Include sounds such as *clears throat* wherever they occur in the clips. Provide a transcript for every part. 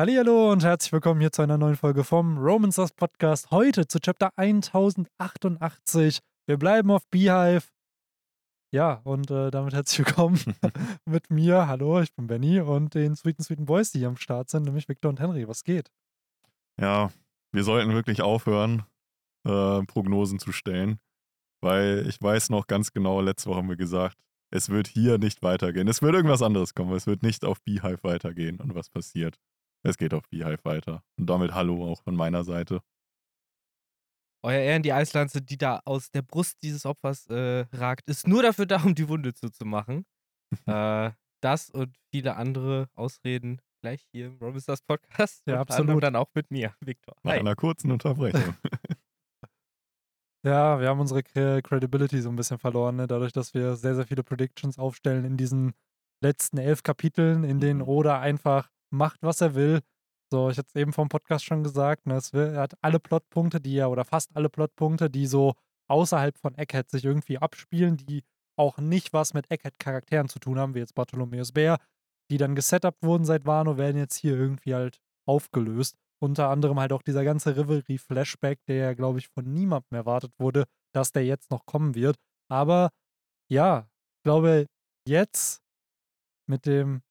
Hallo und herzlich willkommen hier zu einer neuen Folge vom Romans Lost Podcast. Heute zu Chapter 1088. Wir bleiben auf Beehive. Ja, und äh, damit herzlich willkommen *laughs* mit mir. Hallo, ich bin Benny und den sweeten, sweeten Boys, die hier am Start sind, nämlich Victor und Henry. Was geht? Ja, wir sollten wirklich aufhören, äh, Prognosen zu stellen, weil ich weiß noch ganz genau, letzte Woche haben wir gesagt, es wird hier nicht weitergehen. Es wird irgendwas anderes kommen. Es wird nicht auf Beehive weitergehen und was passiert. Es geht auf Beehive weiter. Und damit Hallo auch von meiner Seite. Euer Ehren, die Eislanze, die da aus der Brust dieses Opfers äh, ragt, ist nur dafür da, um die Wunde zuzumachen. *laughs* äh, das und viele andere Ausreden gleich hier im Robisters Podcast. Ja, und absolut. dann auch mit mir, Viktor. Nach einer kurzen Unterbrechung. *laughs* Ja, wir haben unsere Cre- Credibility so ein bisschen verloren, ne? dadurch, dass wir sehr, sehr viele Predictions aufstellen in diesen letzten elf Kapiteln, in denen Mhm. Oda einfach macht, was er will. So, ich hatte es eben vom Podcast schon gesagt, ne? will, er hat alle Plotpunkte, die er, oder fast alle Plotpunkte, die so außerhalb von Egghead sich irgendwie abspielen, die auch nicht was mit Egghead-Charakteren zu tun haben, wie jetzt Bartholomeus Bär, die dann gesetupt wurden seit Wano, werden jetzt hier irgendwie halt aufgelöst. Unter anderem halt auch dieser ganze Rivalry-Flashback, der ja, glaube ich, von niemandem erwartet wurde, dass der jetzt noch kommen wird. Aber ja, ich glaube, jetzt mit dem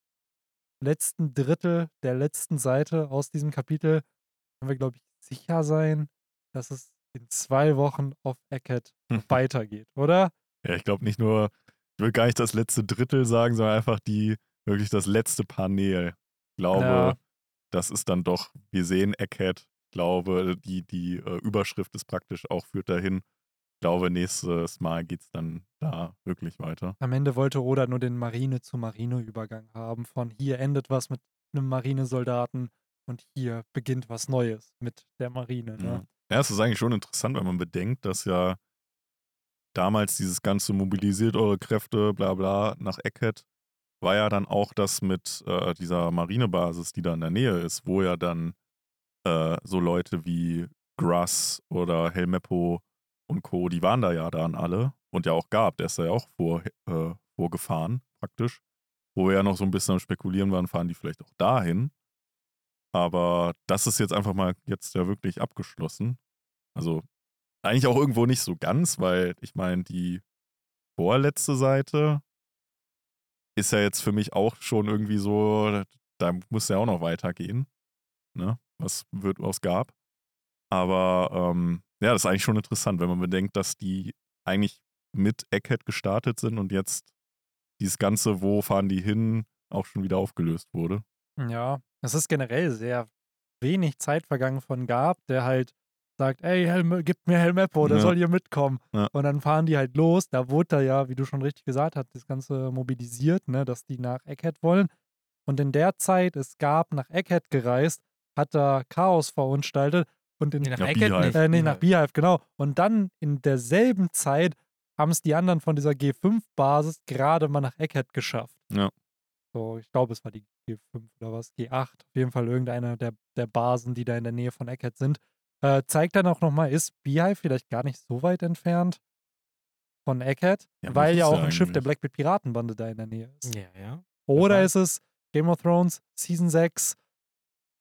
letzten Drittel der letzten Seite aus diesem Kapitel können wir, glaube ich, sicher sein, dass es in zwei Wochen auf Eckhead *laughs* weitergeht, oder? ja, ich glaube nicht nur, ich will gar nicht das letzte Drittel sagen, sondern einfach die, wirklich das letzte Panel. Ich glaube, Ja. das ist dann doch, wir sehen Egghead. Ich glaube, die, die äh, Überschrift ist praktisch auch führt dahin. Ich glaube, nächstes Mal geht es dann da wirklich weiter. Am Ende wollte Oda nur den Marine-zu-Marine-Übergang haben. Von hier endet was mit einem Marinesoldaten und hier beginnt was Neues mit der Marine. Ne? Ja. ja, es ist eigentlich schon interessant, wenn man bedenkt, dass ja damals dieses ganze mobilisiert eure Kräfte, bla bla, nach Eckhead, war ja dann auch das mit äh, dieser Marinebasis, die da in der Nähe ist, wo ja dann äh, so Leute wie Grass oder Helmeppo und Co., die waren da ja dann alle und ja auch gab, der ist da ja auch vor, äh, vorgefahren, praktisch. Wo wir ja noch so ein bisschen am Spekulieren waren, fahren die vielleicht auch dahin. Aber das ist jetzt einfach mal jetzt ja wirklich abgeschlossen. Also eigentlich auch irgendwo nicht so ganz, weil ich meine, die vorletzte Seite ist ja jetzt für mich auch schon irgendwie so, da muss ja auch noch weitergehen, ne? Was wird was gab. Aber ähm, ja, das ist eigentlich schon interessant, wenn man bedenkt, dass die eigentlich mit Egghead gestartet sind und jetzt dieses Ganze, wo fahren die hin, auch schon wieder aufgelöst wurde. Ja, es ist generell sehr wenig Zeit vergangen von Gab, der halt sagt, ey, Helme, gib mir Helmeppo, der Ja. soll hier mitkommen. Ja. Und dann fahren die halt los. Da wurde da ja, wie du schon richtig gesagt hast, das Ganze mobilisiert, ne, dass die nach Egghead wollen. Und in der Zeit ist Gab nach Egghead gereist, hat da Chaos verunstaltet und in Nee, nach Ja, Beehive. nicht. äh, nee, nach Beehive, genau. Und dann in derselben Zeit haben es die anderen von dieser G5-Basis gerade mal nach Egghead geschafft. Ja. So, ich glaube, es war die G5 oder was, G8. Auf jeden Fall irgendeine der, der Basen, die da in der Nähe von Egghead sind. Äh, zeigt dann auch nochmal, ist Beehive vielleicht gar nicht so weit entfernt von Egghead, Ja, weil ja auch ein Schiff der eigentlich. Blackbeard Piratenbande da in der Nähe ist. Ja, ja. Oder ist es Game of Thrones Season 6?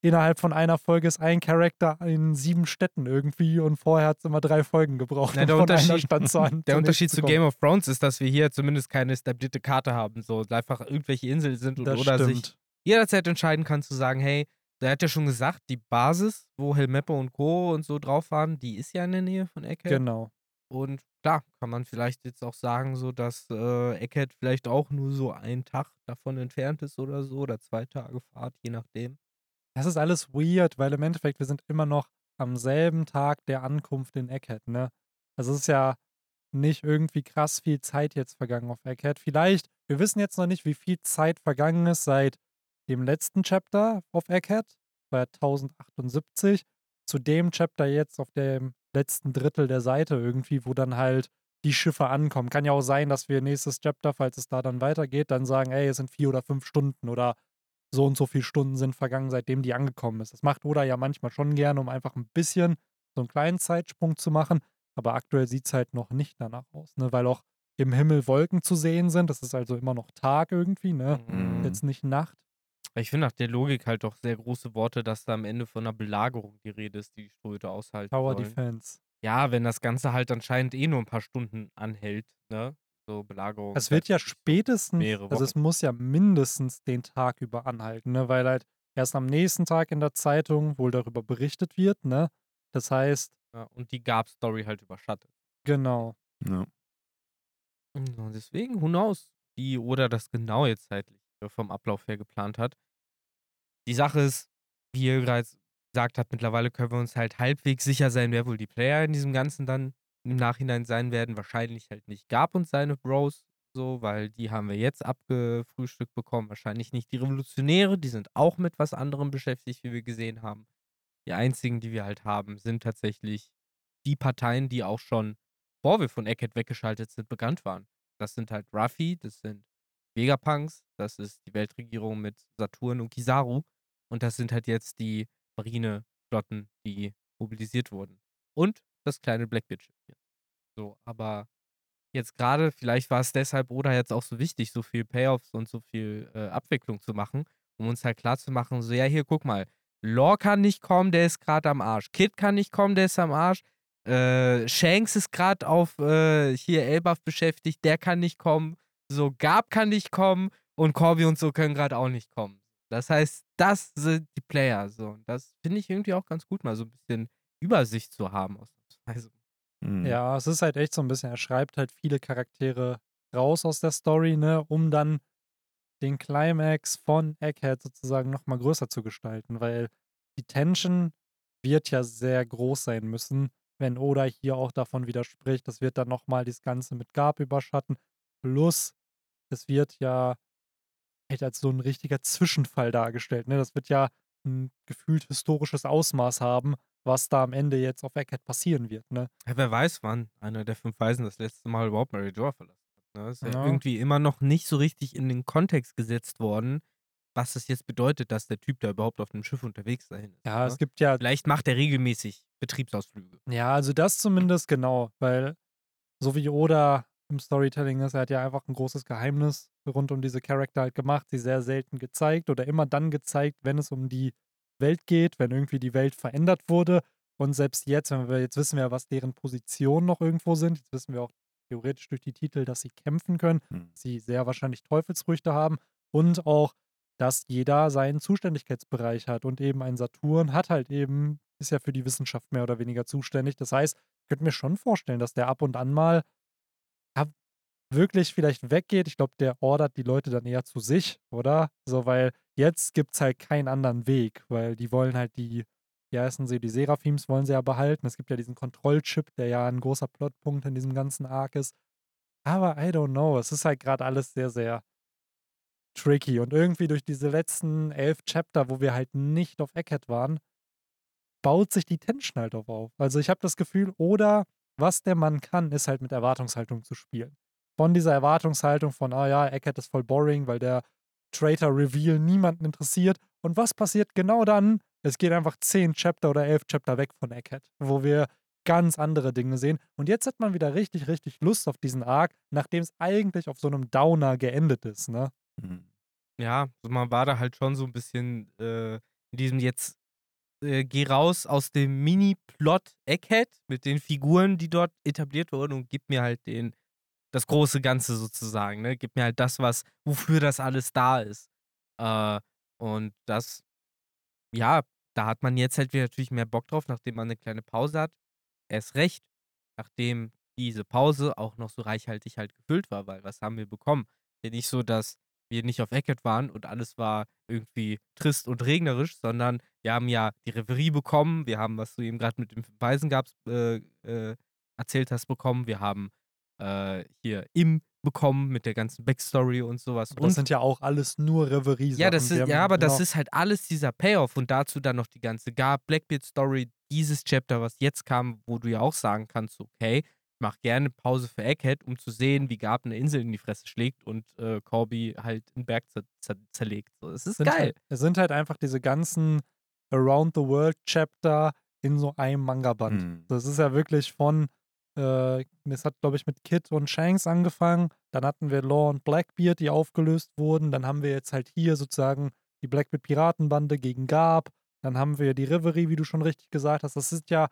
Innerhalb von einer Folge ist ein Charakter in sieben Städten irgendwie und vorher hat es immer drei Folgen gebraucht, um der einer Unterschied- *laughs* an- Der Unterschied zu. Game of Thrones ist, dass wir hier zumindest keine etablierte Karte haben. So einfach irgendwelche Inseln sind und Das oder sich stimmt. jederzeit entscheiden kann zu sagen, hey, der hat ja schon gesagt, die Basis, wo Helmeppo und Co. und so drauf waren, die ist ja in der Nähe von Eckhead. Genau. Und klar, kann man vielleicht jetzt auch sagen, so dass äh, Eckhead vielleicht auch nur so einen Tag davon entfernt ist oder so, oder zwei Tage Fahrt, je nachdem. Das ist alles weird, weil im Endeffekt wir sind immer noch am selben Tag der Ankunft in Egghead, ne? Also es ist ja nicht irgendwie krass viel Zeit jetzt vergangen auf Egghead. Vielleicht, wir wissen jetzt noch nicht, wie viel Zeit vergangen ist seit dem letzten Chapter auf Egghead, bei 1078, zu dem Chapter jetzt auf dem letzten Drittel der Seite irgendwie, wo dann halt die Schiffe ankommen. Kann ja auch sein, dass wir nächstes Chapter, falls es da dann weitergeht, dann sagen, ey, es sind vier oder fünf Stunden oder so und so viele Stunden sind vergangen, seitdem die angekommen ist. Das macht Oda ja manchmal schon gerne, um einfach ein bisschen so einen kleinen Zeitsprung zu machen. Aber aktuell sieht es halt noch nicht danach aus, ne? weil auch im Himmel Wolken zu sehen sind. Das ist also immer noch Tag irgendwie, ne? Mhm. Jetzt nicht Nacht. Ich finde nach der Logik halt doch sehr große Worte, dass da am Ende von einer Belagerung die Rede ist, die die Strohhüte aushalten Tower sollen. Defense. Ja, wenn das Ganze halt anscheinend eh nur ein paar Stunden anhält, ne? So Belagerung. Es wird ja spätestens, mehrere also es muss ja mindestens den Tag über anhalten, ne? Weil halt erst am nächsten Tag in der Zeitung wohl darüber berichtet wird, ne? Das heißt, Ja, und die Gab-Story halt überschattet. genau. Ja. Und deswegen, who knows, wie oder das genau jetzt zeitlich äh, vom Ablauf her geplant hat. Die Sache ist, wie ihr bereits gesagt habt, mittlerweile können wir uns halt halbwegs sicher sein, wer wohl die Player in diesem Ganzen dann im Nachhinein sein werden. Wahrscheinlich halt nicht Gab und seine Bros, so, weil die haben wir jetzt abgefrühstückt bekommen. Wahrscheinlich nicht die Revolutionäre, die sind auch mit was anderem beschäftigt, wie wir gesehen haben. Die einzigen, die wir halt haben, sind tatsächlich die Parteien, die auch schon, bevor wir von Eckhead weggeschaltet sind, bekannt waren. Das sind halt Ruffy, das sind Vegapunks, das ist die Weltregierung mit Saturn und Kizaru und das sind halt jetzt die Marineflotten, die mobilisiert wurden. Und das kleine Blackbeard-Schiffchen. So, aber jetzt gerade, vielleicht war es deshalb oder jetzt auch so wichtig, so viel Payoffs und so viel äh, Abwicklung zu machen, um uns halt klar zu machen, so, ja, hier, guck mal, Law kann nicht kommen, der ist gerade am Arsch. Kid kann nicht kommen, der ist am Arsch. Äh, Shanks ist gerade auf äh, hier Elbaf beschäftigt, der kann nicht kommen. So, Gab kann nicht kommen und Corby und so können gerade auch nicht kommen. Das heißt, das sind die Player. So, und das finde ich irgendwie auch ganz gut, mal so ein bisschen Übersicht zu haben. Ausnahmsweise. Mhm. Ja, es ist halt echt so ein bisschen, er schreibt halt viele Charaktere raus aus der Story, ne, um dann den Climax von Egghead sozusagen nochmal größer zu gestalten, weil die Tension wird ja sehr groß sein müssen, wenn Oda hier auch davon widerspricht. Das wird dann nochmal das Ganze mit Gab überschatten. Plus, es wird ja halt als so ein richtiger Zwischenfall dargestellt. Ne? Das wird ja ein gefühlt historisches Ausmaß haben, was da am Ende jetzt auf Egghead passieren wird. Ne? Ja, wer weiß, wann einer der fünf Weisen das letzte Mal überhaupt Mary Joa verlassen hat. Ne? Ist ja, Ja. irgendwie immer noch nicht so richtig in den Kontext gesetzt worden, was es jetzt bedeutet, dass der Typ da überhaupt auf dem Schiff unterwegs sein ist. Ja, ne? es gibt ja Vielleicht macht er regelmäßig Betriebsausflüge. Ja, also das zumindest genau, weil so wie Oda im Storytelling ist, er hat ja einfach ein großes Geheimnis rund um diese Charakter halt gemacht, sie sehr selten gezeigt oder immer dann gezeigt, wenn es um die Welt geht, wenn irgendwie die Welt verändert wurde. Und selbst jetzt, wenn wir jetzt wissen wir, was deren Positionen noch irgendwo sind, jetzt wissen wir auch theoretisch durch die Titel, dass sie kämpfen können, Mhm. sie sehr wahrscheinlich Teufelsfrüchte haben und auch, dass jeder seinen Zuständigkeitsbereich hat und eben ein Saturn hat halt eben, ist ja für die Wissenschaft mehr oder weniger zuständig. Das heißt, ich könnte mir schon vorstellen, dass der ab und an mal ja, wirklich vielleicht weggeht. Ich glaube, der ordert die Leute dann eher zu sich, oder? So, weil jetzt gibt es halt keinen anderen Weg, weil die wollen halt die, wie heißen sie, die Seraphims wollen sie ja behalten. Es gibt ja diesen Kontrollchip, der ja ein großer Plotpunkt in diesem ganzen Arc ist. Aber I don't know, es ist halt gerade alles sehr, sehr tricky. Und irgendwie durch diese letzten elf Chapter, wo wir halt nicht auf Eckhead waren, baut sich die Tension halt auch auf. Also ich habe das Gefühl, oder was der Mann kann, ist halt mit Erwartungshaltung zu spielen. Von dieser Erwartungshaltung von, ah ja, Eckhead ist voll boring, weil der Traitor-Reveal niemanden interessiert. Und was passiert genau dann? Es geht einfach zehn Chapter oder elf Chapter weg von Eckhead, wo wir ganz andere Dinge sehen. Und jetzt hat man wieder richtig, richtig Lust auf diesen Arc, nachdem es eigentlich auf so einem Downer geendet ist, ne? Mhm. Ja, man war da halt schon so ein bisschen äh, in diesem jetzt äh, geh raus aus dem Mini-Plot Egghead mit den Figuren, die dort etabliert wurden und gib mir halt den das große Ganze sozusagen, ne? Gib mir halt das, was wofür das alles da ist. Äh, und das ja, da hat man jetzt halt wieder natürlich mehr Bock drauf, nachdem man eine kleine Pause hat. Erst recht, nachdem diese Pause auch noch so reichhaltig halt gefüllt war, weil was haben wir bekommen? Ja, nicht so, dass wir nicht auf Eckert waren und alles war irgendwie trist und regnerisch, sondern wir haben ja die Reverie bekommen, wir haben, was du eben gerade mit dem Weisen gab's, äh, äh, erzählt hast, bekommen, wir haben äh, hier Im bekommen mit der ganzen Backstory und sowas. Aber das sind ja auch alles nur Reverie. Ja, das ist, ja, aber das ist halt alles dieser Payoff und dazu dann noch die ganze Gab, Blackbeard-Story, dieses Chapter, was jetzt kam, wo du ja auch sagen kannst, okay, ich mache gerne Pause für Egghead, um zu sehen, wie Gab eine Insel in die Fresse schlägt und äh, Corby halt einen Berg zer zer zerlegt. So, es ist sind geil. Halt, es sind halt einfach diese ganzen Around the World Chapter in so einem Manga-Band. Mhm. Das ist ja wirklich von, äh, das hat glaube ich mit Kid und Shanks angefangen, dann hatten wir Law und Blackbeard, die aufgelöst wurden, dann haben wir jetzt halt hier sozusagen die Blackbeard Piratenbande gegen Garb. Dann haben wir die Reverie, wie du schon richtig gesagt hast. Das sind ja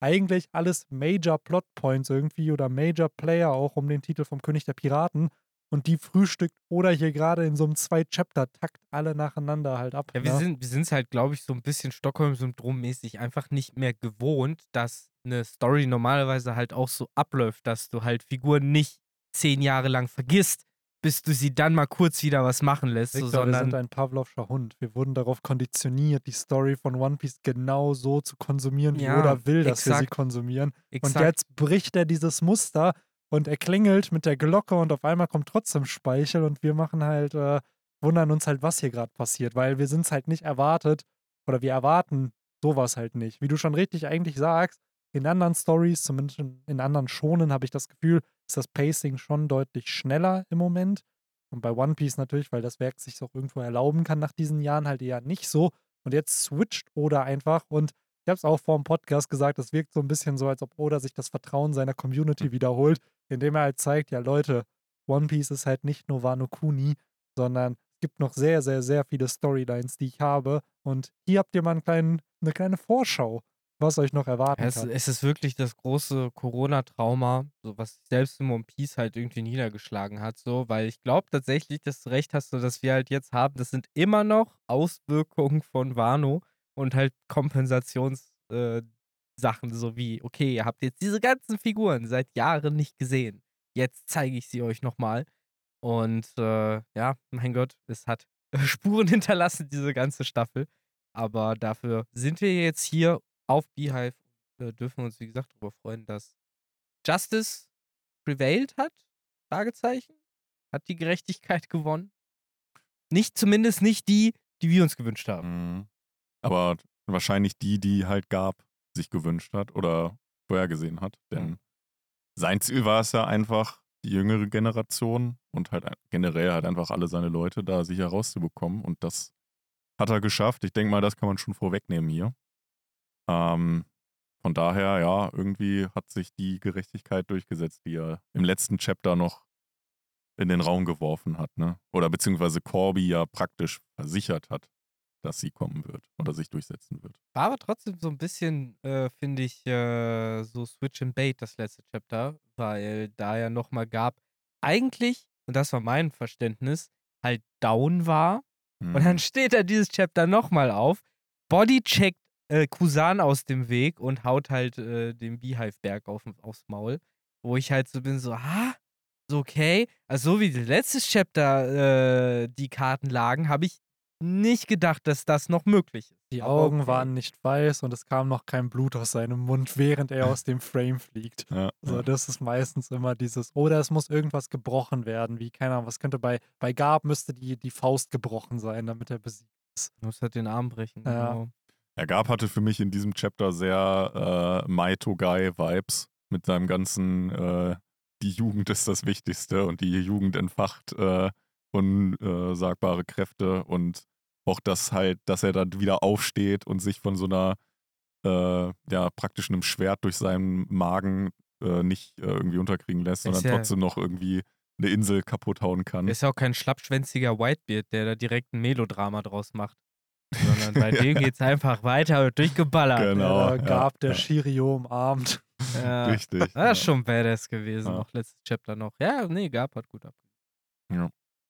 eigentlich alles Major Plot Points irgendwie oder Major Player auch um den Titel vom König der Piraten. Und die frühstückt oder hier gerade in so einem Zwei-Chapter-Takt alle nacheinander halt ab. Ja, wir ne? sind wir es halt, glaube ich, so ein bisschen Stockholm-Syndrom-mäßig einfach nicht mehr gewohnt, dass eine Story normalerweise halt auch so abläuft, dass du halt Figuren nicht zehn Jahre lang vergisst, bis du sie dann mal kurz wieder was machen lässt, so, Victor, wir sind sondern ein Pavlovscher Hund. Wir wurden darauf konditioniert, die Story von One Piece genau so zu konsumieren, wie Ja, Oda will, dass wir sie exakt. konsumieren. Und exakt, jetzt bricht er dieses Muster und er klingelt mit der Glocke und auf einmal kommt trotzdem Speichel und wir machen halt, äh, wundern uns halt, was hier gerade passiert, weil wir sind es halt nicht erwartet oder wir erwarten sowas halt nicht. Wie du schon richtig eigentlich sagst, in anderen Stories, zumindest in, anderen Schonen, habe ich das Gefühl, ist das Pacing schon deutlich schneller im Moment. Und bei One Piece natürlich, weil das Werk sich auch irgendwo erlauben kann nach diesen Jahren, halt eher nicht so. Und jetzt switcht Oda einfach und ich habe es auch vor dem Podcast gesagt, es wirkt so ein bisschen so, als ob Oda sich das Vertrauen seiner Community wiederholt, indem er halt zeigt, ja Leute, One Piece ist halt nicht nur Wano Kuni, sondern es gibt noch sehr, sehr, sehr viele Storylines, die ich habe. Und hier habt ihr mal einen kleinen, eine kleine Vorschau, was euch noch erwarten es, kann. es ist wirklich das große Corona-Trauma, so was selbst in One Piece halt irgendwie niedergeschlagen hat, so, weil ich glaube tatsächlich, dass du recht hast, so dass wir halt jetzt haben, das sind immer noch Auswirkungen von Wano und halt Kompensationssachen, äh, so wie, okay, ihr habt jetzt diese ganzen Figuren seit Jahren nicht gesehen. Jetzt zeige ich sie euch nochmal. Und äh, ja, mein Gott, es hat *laughs* Spuren hinterlassen, diese ganze Staffel. Aber dafür sind wir jetzt hier auf Beehive und äh, dürfen uns, wie gesagt, darüber freuen, dass Justice prevailed hat. Fragezeichen. Hat die Gerechtigkeit gewonnen. Nicht, zumindest nicht die, die wir uns gewünscht haben. Mhm. Aber wahrscheinlich die, die halt Gab sich gewünscht hat oder vorhergesehen hat. Denn sein Ziel war es ja einfach, die jüngere Generation und halt generell halt einfach alle seine Leute da sicher rauszubekommen. Und das hat er geschafft. Ich denke mal, das kann man schon vorwegnehmen hier. Ähm, von daher, ja, irgendwie hat sich die Gerechtigkeit durchgesetzt, die er im letzten Chapter noch in den Raum geworfen hat, ne? Oder beziehungsweise Corby ja praktisch versichert hat, dass sie kommen wird oder sich durchsetzen wird. War aber trotzdem so ein bisschen, äh, finde ich, äh, so Switch and Bait, das letzte Chapter, weil da ja nochmal gab, eigentlich, und das war mein Verständnis, halt down war. Und dann Mhm. steht da dieses Chapter nochmal auf, bodycheckt äh, Kusan aus dem Weg und haut halt äh, den Beehive-Berg auf, aufs Maul. Wo ich halt so bin, so, ah, so okay. Also so wie das letzte Chapter äh, die Karten lagen, habe ich nicht gedacht, dass das noch möglich ist. Die Augen okay. waren nicht weiß und es kam noch kein Blut aus seinem Mund, während er *laughs* aus dem Frame fliegt. Ja, So, ja. das ist meistens immer dieses, oder es muss irgendwas gebrochen werden, wie, keine Ahnung, was könnte bei, bei Gab müsste die, die Faust gebrochen sein, damit er besiegt ist. Muss halt den Arm brechen. Ja. Genau. Er gab hatte für mich in diesem Chapter sehr äh, Maito Guy Vibes mit seinem ganzen äh, die Jugend ist das Wichtigste und die Jugend entfacht äh, unsagbare Kräfte und auch das halt, dass er dann wieder aufsteht und sich von so einer äh, ja praktisch einem Schwert durch seinen Magen äh, nicht äh, irgendwie unterkriegen lässt, sondern ja- trotzdem noch irgendwie eine Insel kaputt hauen kann. Er ist ja auch kein schlappschwänziger Whitebeard, der da direkt ein Melodrama draus macht. *laughs* Sondern bei Ja. dem geht's einfach weiter, durchgeballert. Genau. der ja, Gab, der ja. Shirio umarmt. Ja. *laughs* Richtig. Das ist ja, schon badass gewesen, Ja. auch letztes Chapter noch. Ja, nee, Gab hat gut ab.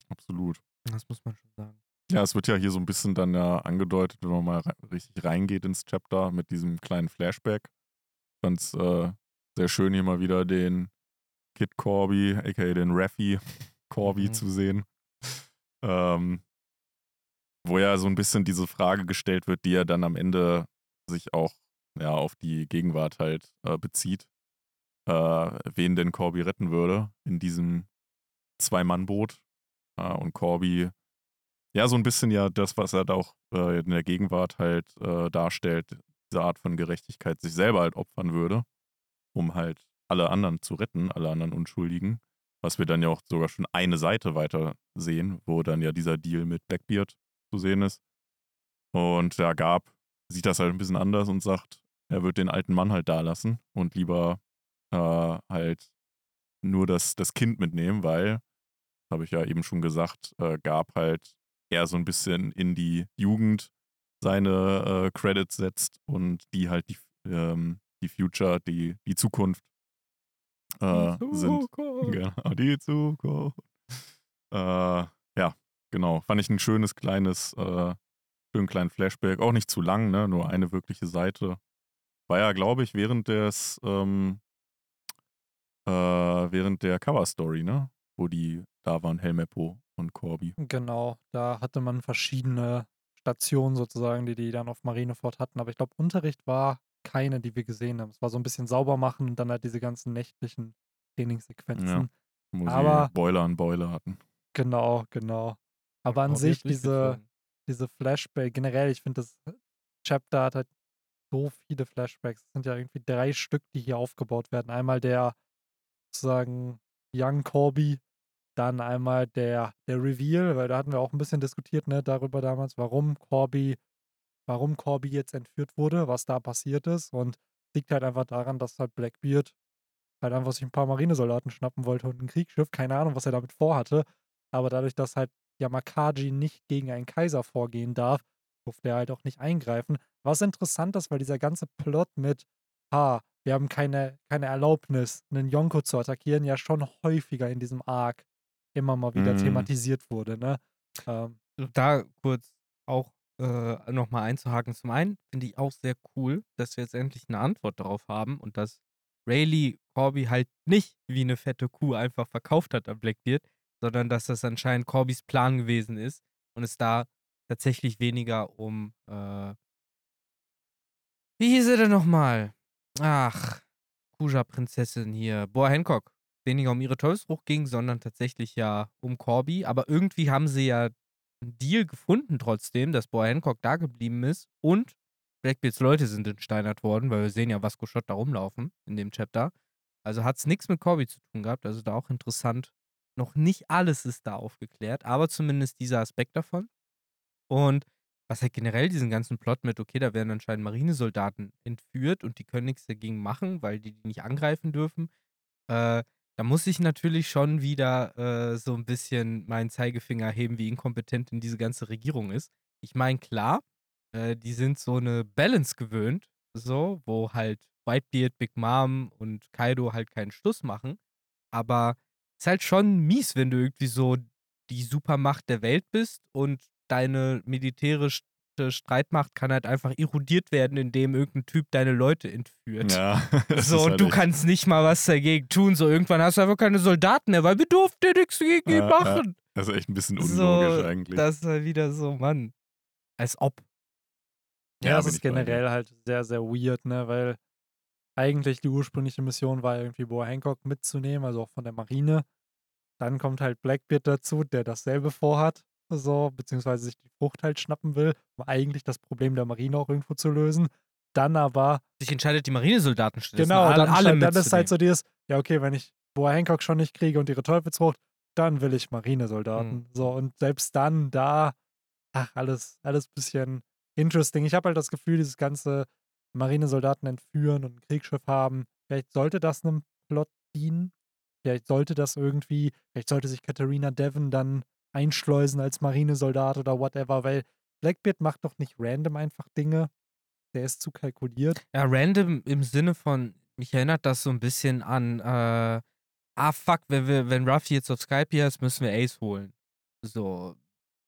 Absolut. Das muss man schon sagen. Ja, es wird ja hier so ein bisschen dann ja angedeutet, wenn man mal richtig reingeht ins Chapter mit diesem kleinen Flashback. Ich fand's äh, sehr schön, hier mal wieder den Kid Corby, aka den Raffi *laughs* Corby Mhm. zu sehen. Ähm, wo ja so ein bisschen diese Frage gestellt wird, die ja dann am Ende sich auch ja, auf die Gegenwart halt äh, bezieht. Äh, wen denn Corby retten würde in diesem Zwei-Mann-Boot. Äh, und Corby ja, so ein bisschen ja das, was er da auch äh, in der Gegenwart halt äh, darstellt, diese Art von Gerechtigkeit sich selber halt opfern würde, um halt alle anderen zu retten, alle anderen Unschuldigen. Was wir dann ja auch sogar schon eine Seite weiter sehen, wo dann ja dieser Deal mit Blackbeard zu sehen ist. Und der Gab sieht das halt ein bisschen anders und sagt, er wird den alten Mann halt da lassen und lieber äh, halt nur das, das Kind mitnehmen, weil, habe ich ja eben schon gesagt, äh, Gab halt er so ein bisschen in die Jugend seine äh, Credits setzt und die halt die, ähm, die Future, die, die Zukunft äh, sind. Zukunft. Genau, die Zukunft. Äh, ja, genau. Fand ich ein schönes kleines, äh, schönen kleinen Flashback. Auch nicht zu lang, ne? Nur eine wirkliche Seite. War ja, glaube ich, während des, ähm, äh, während der Cover-Story, ne? Wo die da waren, Helmeppo und Corby. Genau, da hatte man verschiedene Stationen sozusagen, die die dann auf Marineford hatten. Aber ich glaube, Unterricht war keine, die wir gesehen haben. Es war so ein bisschen sauber machen und dann halt diese ganzen nächtlichen Trainingssequenzen. Wo Aber- sie Boiler an Boiler hatten. Genau, genau. Aber an sich diese, diese Flashback, generell, ich finde, das Chapter hat halt so viele Flashbacks. Es sind ja irgendwie drei Stück, die hier aufgebaut werden. Einmal der sozusagen Young Corby, dann einmal der, der Reveal, weil da hatten wir auch ein bisschen diskutiert, ne, darüber damals, warum Corby, warum Corby jetzt entführt wurde, was da passiert ist. Und liegt halt einfach daran, dass halt Blackbeard halt einfach sich ein paar Marinesoldaten schnappen wollte und ein Kriegsschiff, keine Ahnung, was er damit vorhatte. Aber dadurch, dass halt Yamakaji nicht gegen einen Kaiser vorgehen darf, durfte er halt auch nicht eingreifen. Was interessant ist, weil dieser ganze Plot mit, ha, wir haben keine, keine Erlaubnis, einen Yonko zu attackieren, ja schon häufiger in diesem Arc immer mal wieder Mhm. thematisiert wurde, ne? Ähm, da kurz auch äh, nochmal einzuhaken. Zum einen finde ich auch sehr cool, dass wir jetzt endlich eine Antwort darauf haben und dass Rayleigh Corby halt nicht wie eine fette Kuh einfach verkauft hat an Blackbeard, sondern dass das anscheinend Corbys Plan gewesen ist und es da tatsächlich weniger um, äh, wie hieß er denn nochmal? Ach, Kuja-Prinzessin hier, Boa Hancock. Weniger um ihre Teufelsbruch ging, sondern tatsächlich ja um Corby. Aber irgendwie haben sie ja einen Deal gefunden trotzdem, dass Boa Hancock da geblieben ist und Blackbeards Leute sind entsteinert worden, weil wir sehen ja Vasco Schott da rumlaufen in dem Chapter. Also hat es nichts mit Corby zu tun gehabt. Also da auch interessant. Noch nicht alles ist da aufgeklärt, aber zumindest dieser Aspekt davon. Und was halt generell diesen ganzen Plot mit, okay, da werden anscheinend Marinesoldaten entführt und die können nichts dagegen machen, weil die die nicht angreifen dürfen. Äh, da muss ich natürlich schon wieder äh, so ein bisschen meinen Zeigefinger heben, wie inkompetent denn diese ganze Regierung ist. Ich meine, klar, äh, die sind so eine Balance gewöhnt, so, wo halt Whitebeard, Big Mom und Kaido halt keinen Schluss machen. Aber ist halt schon mies, wenn du irgendwie so die Supermacht der Welt bist und deine militärische Streitmacht kann halt einfach erodiert werden, indem irgendein Typ deine Leute entführt. Ja. *laughs* So, und halt du echt- kannst nicht mal was dagegen tun. So, irgendwann hast du einfach keine Soldaten mehr, weil wir durften ja nichts gegen ihn Ja, ja. machen. Das ist echt ein bisschen So, unlogisch eigentlich. Das ist halt wieder so, Mann. Als ob. Ja, Ja, das ist bei generell halt sehr, sehr weird, ne? Weil eigentlich die ursprüngliche Mission war irgendwie Boa Hancock mitzunehmen, also auch von der Marine. Dann kommt halt Blackbeard dazu, der dasselbe vorhat, so, beziehungsweise sich die Frucht halt schnappen will, um eigentlich das Problem der Marine auch irgendwo zu lösen. Dann aber, Sich entscheidet, die Marinesoldaten stattdessen genau, dann, alle dann ist halt so dieses, ja, okay, wenn ich Boa Hancock schon nicht kriege und ihre Teufelsfrucht, dann will ich Marinesoldaten. Mhm. So, und selbst dann da, ach, alles, alles bisschen interesting. Ich habe halt das Gefühl, dieses ganze Marinesoldaten entführen und ein Kriegsschiff haben, vielleicht sollte das einem Plot dienen. Vielleicht sollte das irgendwie, vielleicht sollte sich Katharina Devon dann einschleusen als Marinesoldat oder whatever, weil Blackbeard macht doch nicht random einfach Dinge. Der ist zu kalkuliert. Ja, random im Sinne von, mich erinnert das so ein bisschen an, äh, ah fuck, wenn wir, wenn Ruffy jetzt auf Skype hier ist, müssen wir Ace holen. So,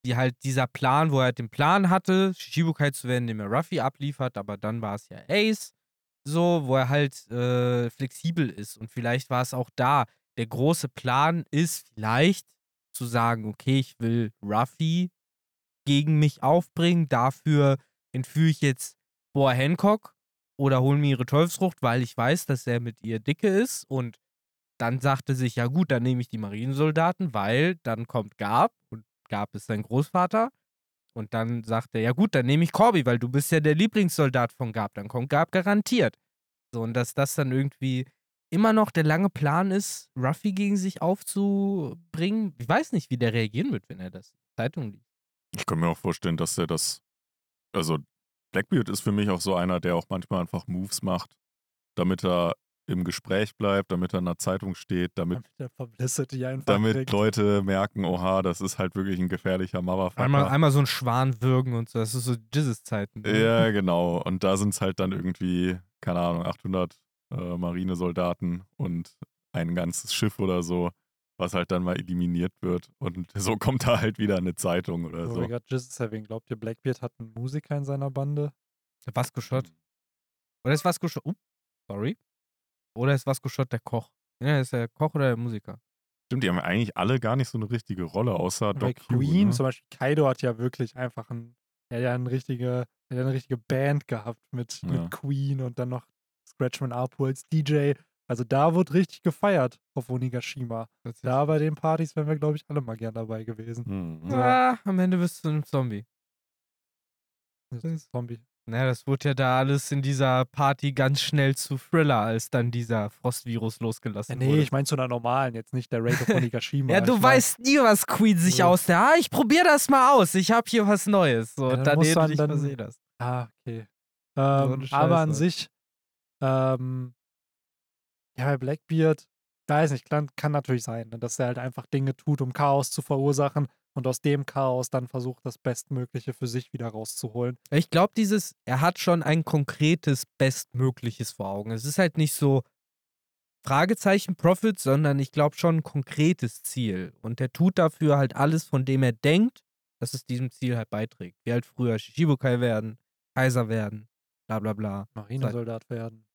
wie halt dieser Plan, wo er halt den Plan hatte, Shichibukai zu werden, indem er Ruffy abliefert, aber dann war es ja Ace, so, wo er halt äh, flexibel ist. Und vielleicht war es auch da. Der große Plan ist vielleicht zu sagen, okay, ich will Ruffy gegen mich aufbringen, dafür entführe ich jetzt Boa Hancock oder hol mir ihre Teufelsfrucht, weil ich weiß, dass er mit ihr dicke ist. Und dann sagte sich, ja gut, dann nehme ich die Marinesoldaten, weil dann kommt Gab und Gab ist sein Großvater. Und dann sagt er, ja gut, dann nehme ich Corby, weil du bist ja der Lieblingssoldat von Gab. Dann kommt Gab garantiert. So, und dass das dann irgendwie immer noch der lange Plan ist, Ruffy gegen sich aufzubringen. Ich weiß nicht, wie der reagieren wird, wenn er das in der Zeitung liest. Ich kann mir auch vorstellen, dass er das. Also, Blackbeard ist für mich auch so einer, der auch manchmal einfach Moves macht, damit er im Gespräch bleibt, damit er in der Zeitung steht, damit, Damit kriegt. Leute merken, oha, das ist halt wirklich ein gefährlicher Motherfucker. Einmal, einmal so ein Schwan würgen und so. Das ist so Jizzes-Zeiten. Ja, genau. Und da sind es halt dann irgendwie, keine Ahnung, 800 äh, Marinesoldaten und ein ganzes Schiff oder so, was halt dann mal eliminiert wird. Und *laughs* so kommt da halt wieder eine Zeitung oder Wo so. wir gerade erwähnen, glaubt ihr, Blackbeard hat einen Musiker in seiner Bande? Vasco Schott. Oder ist Vasco Schott. Uh, sorry. Oder ist Vasco Schott der Koch? Ja, ist der Koch oder der Musiker? Stimmt, die haben eigentlich alle gar nicht so eine richtige Rolle, außer Bei Doc Queen ne? zum Beispiel, Kaido hat ja wirklich einfach ein, er hat ja eine richtige, er hat ja eine richtige Band gehabt mit, Ja. mit Queen und dann noch Scratchman Apu als DJ. Also da wurde richtig gefeiert auf Onigashima. Da bei den Partys wären wir, glaube ich, alle mal gern dabei gewesen. Mhm. Ja. Ah, am Ende bist du ein Zombie. Das ist Zombie. Naja, das wurde ja da alles in dieser Party ganz schnell zu Thriller, als dann dieser Frostvirus Ja, losgelassen nee, wurde. ich meine zu einer normalen, jetzt nicht der Raid of Onigashima. *laughs* ja, du ich mein, weißt nie, was Queen sich So. aus der. Ah, ich probier das mal aus. Ich hab hier was Neues. So, Ja, dann dann dich dann- versehen hast. Ah, okay. Ähm, aber an sich, ähm, ja, bei Blackbeard, weiß nicht, kann, kann natürlich sein, ne, dass er halt einfach Dinge tut, um Chaos zu verursachen und aus dem Chaos dann versucht, das Bestmögliche für sich wieder rauszuholen. Ich glaube, dieses, er hat schon ein konkretes Bestmögliches vor Augen. Es ist halt nicht so Fragezeichen Profit, sondern ich glaube schon ein konkretes Ziel. Und er tut dafür halt alles, von dem er denkt, dass es diesem Ziel halt beiträgt. Wie halt früher Shishibukai werden, Kaiser werden, bla bla bla. Marinesoldat werden.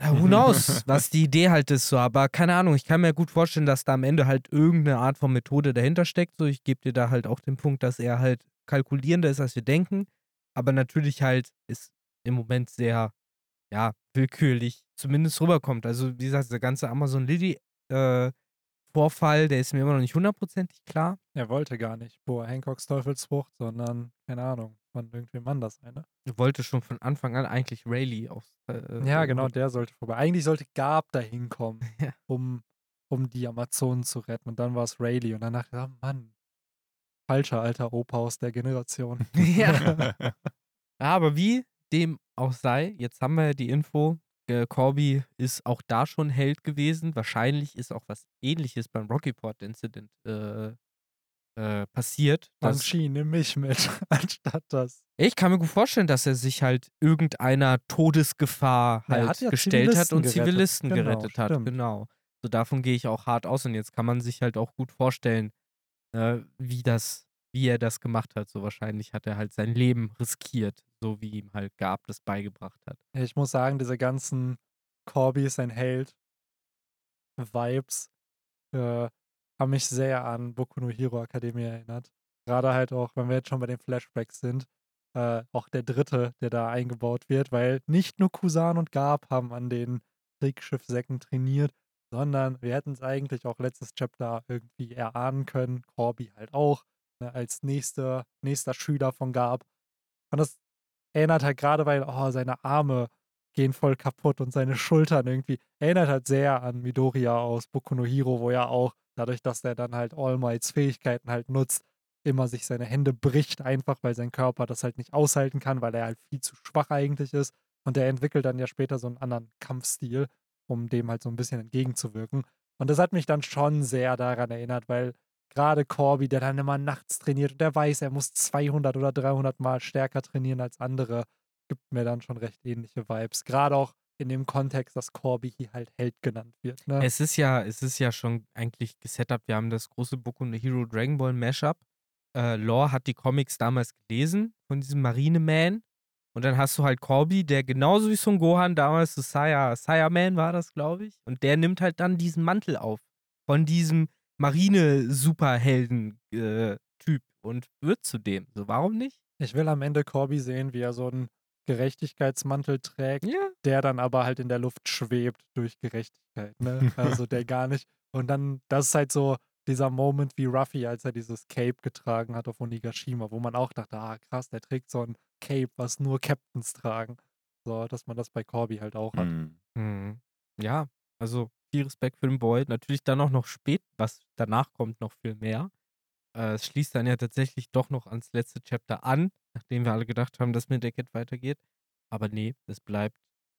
Ja, who knows, *laughs* was die Idee halt ist so. Aber keine Ahnung, ich kann mir gut vorstellen, dass da am Ende halt irgendeine Art von Methode dahinter steckt. So, ich gebe dir da halt auch den Punkt, dass er halt kalkulierender ist, als wir denken. Aber natürlich halt ist im Moment sehr, ja, willkürlich zumindest rüberkommt. Also, wie gesagt, der ganze Amazon Lily äh, Vorfall, der ist mir immer noch nicht hundertprozentig klar. Er wollte gar nicht Boa Hancocks Teufelsfrucht, sondern, keine Ahnung, von irgendwem anders eine. Er wollte schon von Anfang an eigentlich Rayleigh aufs. Äh, Ja, äh, genau, der sollte vorbei. Eigentlich sollte Gab da hinkommen, *laughs* Ja. um, um die Amazonen zu retten. Und dann war es Rayleigh. Und danach, ja, Mann, falscher alter Opa aus der Generation. *laughs* Ja. Ja, *laughs* aber wie dem auch sei, jetzt haben wir ja die Info, äh, Corby ist auch da schon Held gewesen. Wahrscheinlich ist auch was ähnliches beim Rockyport Incident äh, äh, passiert. dass- Banshee, nimm mich mit, *laughs* anstatt das. ich kann mir gut vorstellen, dass er sich halt irgendeiner Todesgefahr halt hat ja gestellt hat Zivilisten und gerettet. Zivilisten Genau, gerettet hat. stimmt. Genau. So davon gehe ich auch hart aus und jetzt kann man sich halt auch gut vorstellen, äh, wie das, wie er das gemacht hat. So wahrscheinlich hat er halt sein Leben riskiert, so wie ihm halt Gab das beigebracht hat. Ich muss sagen, diese ganzen Corby ist ein Held Vibes äh, haben mich sehr an Boku no Hero Academia erinnert. Gerade halt auch, wenn wir jetzt schon bei den Flashbacks sind, äh, auch der dritte, der da eingebaut wird, weil nicht nur Kusan und Gab haben an den Kriegsschiffsäcken trainiert, sondern wir hätten es eigentlich auch letztes Chapter irgendwie erahnen können, Corby halt auch, ne, als nächster, nächster Schüler von Gab. Und das erinnert halt gerade, weil, oh, seine Arme gehen voll kaputt und seine Schultern irgendwie, erinnert halt sehr an Midoriya aus Boku no Hero, wo er auch, dadurch, dass er dann halt All Mights Fähigkeiten halt nutzt, immer sich seine Hände bricht, einfach weil sein Körper das halt nicht aushalten kann, weil er halt viel zu schwach eigentlich ist. Und er entwickelt dann ja später so einen anderen Kampfstil, um dem halt so ein bisschen entgegenzuwirken. Und das hat mich dann schon sehr daran erinnert, weil gerade Corby, der dann immer nachts trainiert und der weiß, er muss 200 oder 300 Mal stärker trainieren als andere, gibt mir dann schon recht ähnliche Vibes. Gerade auch in dem Kontext, dass Corby hier halt Held genannt wird. Ne? Es ist ja, es ist ja schon eigentlich gesetupt. Wir haben das große Boku no Hero Dragon Ball Mashup. Äh, Lore hat die Comics damals gelesen von diesem Marineman. Und dann hast du halt Corby, der genauso wie Son Gohan damals so Saya, Saya Man war das, glaube ich. Und der nimmt halt dann diesen Mantel auf von diesem Marine-Superhelden-Typ und wird zu dem. So, warum nicht? Ich will am Ende Corby sehen, wie er so einen Gerechtigkeitsmantel trägt, Ja. der dann aber halt in der Luft schwebt durch Gerechtigkeit. Ne? *laughs* Also der gar nicht. Und dann, das ist halt so dieser Moment wie Ruffy, als er dieses Cape getragen hat auf Onigashima, wo man auch dachte, ah krass, der trägt so ein Cape, was nur Captains tragen. So, dass man das bei Corby halt auch hat. Hm. Mhm. Ja, also viel Respekt für den Boy. Natürlich dann auch noch spät, was danach kommt, noch viel mehr. Äh, es schließt dann ja tatsächlich doch noch ans letzte Chapter an, nachdem wir alle gedacht haben, dass mit Cat weitergeht. Aber nee, es bleibt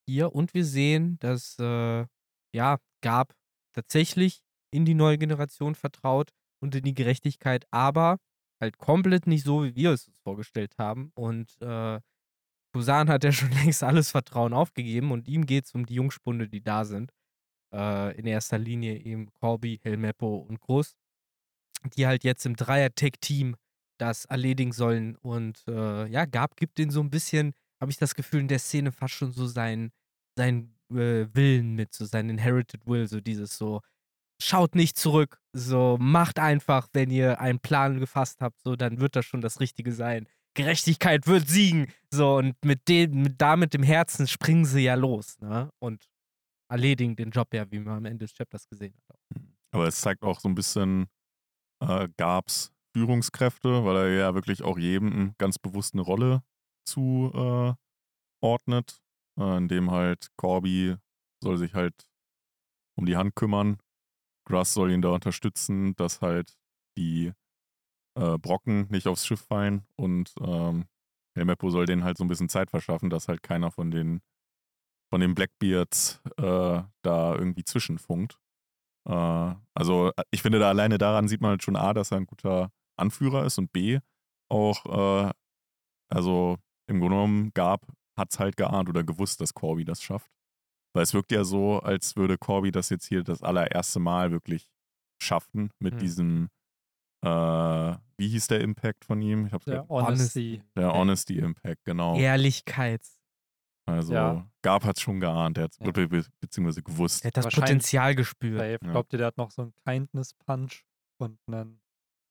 hier und wir sehen, dass äh, ja, Gab tatsächlich in die neue Generation vertraut und in die Gerechtigkeit, aber halt komplett nicht so, wie wir es uns vorgestellt haben. Und äh, Busan hat ja schon *laughs* längst alles Vertrauen aufgegeben und ihm geht es um die Jungspunde, die da sind. Äh, in erster Linie eben Corby, Helmeppo und Groß, die halt jetzt im Dreier-Tech-Team das erledigen sollen. Und äh, ja, Gab gibt den so ein bisschen, habe ich das Gefühl, in der Szene fast schon so seinen sein, äh, Willen mit, so sein Inherited Will, so dieses so, schaut nicht zurück, so macht einfach, wenn ihr einen Plan gefasst habt, so dann wird das schon das Richtige sein. Gerechtigkeit wird siegen, so und mit dem, mit, da mit dem Herzen springen sie ja los, ne? Und erledigen den Job ja, wie man am Ende des Chapters gesehen hat. Aber es zeigt auch so ein bisschen äh, Gabs Führungskräfte, weil er ja wirklich auch jedem ganz bewusst eine Rolle zuordnet, äh, äh, indem halt Corby soll sich halt um die Hand kümmern Russ soll ihn da unterstützen, dass halt die äh, Brocken nicht aufs Schiff fallen und ähm, Helmeppo soll denen halt so ein bisschen Zeit verschaffen, dass halt keiner von den von den Blackbeards äh, da irgendwie zwischenfunkt. Äh, also äh, ich finde da alleine daran sieht man halt schon A, dass er ein guter Anführer ist und B auch, äh, also im Grunde genommen gab, hat es halt geahnt oder gewusst, dass Corby das schafft. Weil es wirkt ja so, als würde Corby das jetzt hier das allererste Mal wirklich schaffen mit hm. diesem, äh, wie hieß der Impact von ihm? Ich hab's der Honesty. Der Honesty Impact, genau. Ehrlichkeit. Also ja. Gab hat es schon geahnt, er hat ja. be beziehungsweise gewusst. Er hat das Potenzial gespürt. Ja. Glaubt ihr, der hat noch so einen Kindness Punch und einen,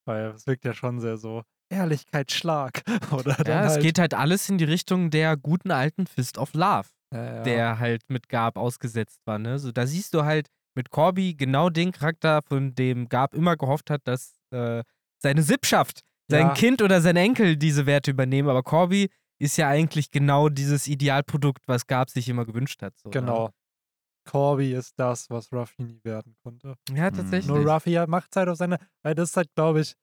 weil es wirkt ja schon sehr so Ehrlichkeitsschlag. *laughs* Oder ja, es halt geht halt alles in die Richtung der guten alten Fist of Love ja, der halt mit Gab ausgesetzt war. Ne? So, da siehst du halt mit Corby genau den Charakter, von dem Gab immer gehofft hat, dass äh, seine Sippschaft, sein ja. Kind oder sein Enkel diese Werte übernehmen. Aber Corby ist ja eigentlich genau dieses Idealprodukt, was Gab sich immer gewünscht hat. So, ne? genau. Ne? Corby ist das, was Ruffy nie werden konnte. Ja, tatsächlich. Nur Ruffy macht es halt auf seine, weil das ist halt, glaube ich,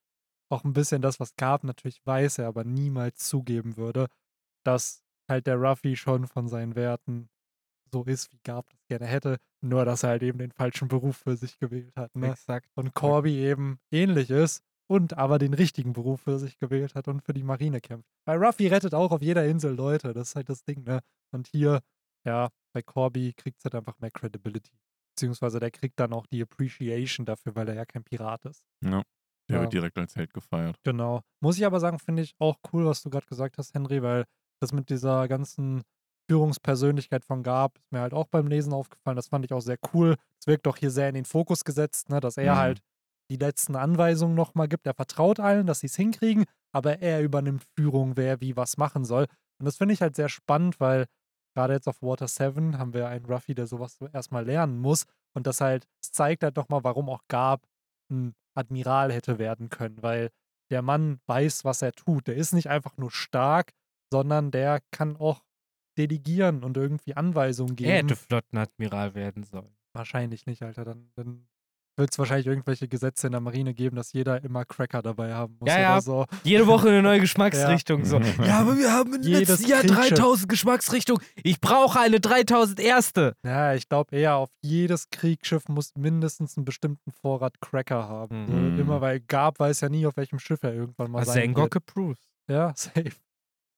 auch ein bisschen das, was Gab natürlich weiß, er aber niemals zugeben würde, dass halt der Ruffy schon von seinen Werten so ist, wie Gab das gerne hätte, nur dass er halt eben den falschen Beruf für sich gewählt hat. Ne? Exakt. Und Corby eben ähnlich ist und aber den richtigen Beruf für sich gewählt hat und für die Marine kämpft. Weil Ruffy rettet auch auf jeder Insel Leute, das ist halt das Ding, ne? Und hier, ja, bei Corby kriegt es halt einfach mehr Credibility. Beziehungsweise der kriegt dann auch die Appreciation dafür, weil er ja kein Pirat ist. Ja. Der ja. wird direkt als Held gefeiert. Genau. Muss ich aber sagen, finde ich auch cool, was du gerade gesagt hast, Henry, weil das mit dieser ganzen Führungspersönlichkeit von Gab ist mir halt auch beim Lesen aufgefallen. Das fand ich auch sehr cool. Es wirkt doch hier sehr in den Fokus gesetzt, ne, dass er mhm. halt die letzten Anweisungen nochmal gibt. Er vertraut allen, dass sie es hinkriegen, aber er übernimmt Führung, wer wie was machen soll. Und das finde ich halt sehr spannend, weil gerade jetzt auf Water 7 haben wir einen Ruffy, der sowas erstmal lernen muss. Und das halt, es zeigt halt nochmal, warum auch Gab ein Admiral hätte werden können, weil der Mann weiß, was er tut. Der ist nicht einfach nur stark, sondern der kann auch delegieren und irgendwie Anweisungen geben. Er hätte Flottenadmiral werden sollen. Wahrscheinlich nicht, Alter. Dann, dann wird es wahrscheinlich irgendwelche Gesetze in der Marine geben, dass jeder immer Cracker dabei haben muss. Ja, ja. So. Jede Woche eine neue *laughs* Geschmacksrichtung. ja. So. ja, aber wir haben im Jedes letzten Jahr 3000 Geschmacksrichtungen. Ich brauche eine 3000 erste. Ja, ich glaube eher, auf jedes Kriegsschiff muss mindestens einen bestimmten Vorrat Cracker haben. Mhm. So, immer, weil Gab weiß ja nie, auf welchem Schiff er irgendwann mal sein Sengok approved. Ja, *laughs* safe.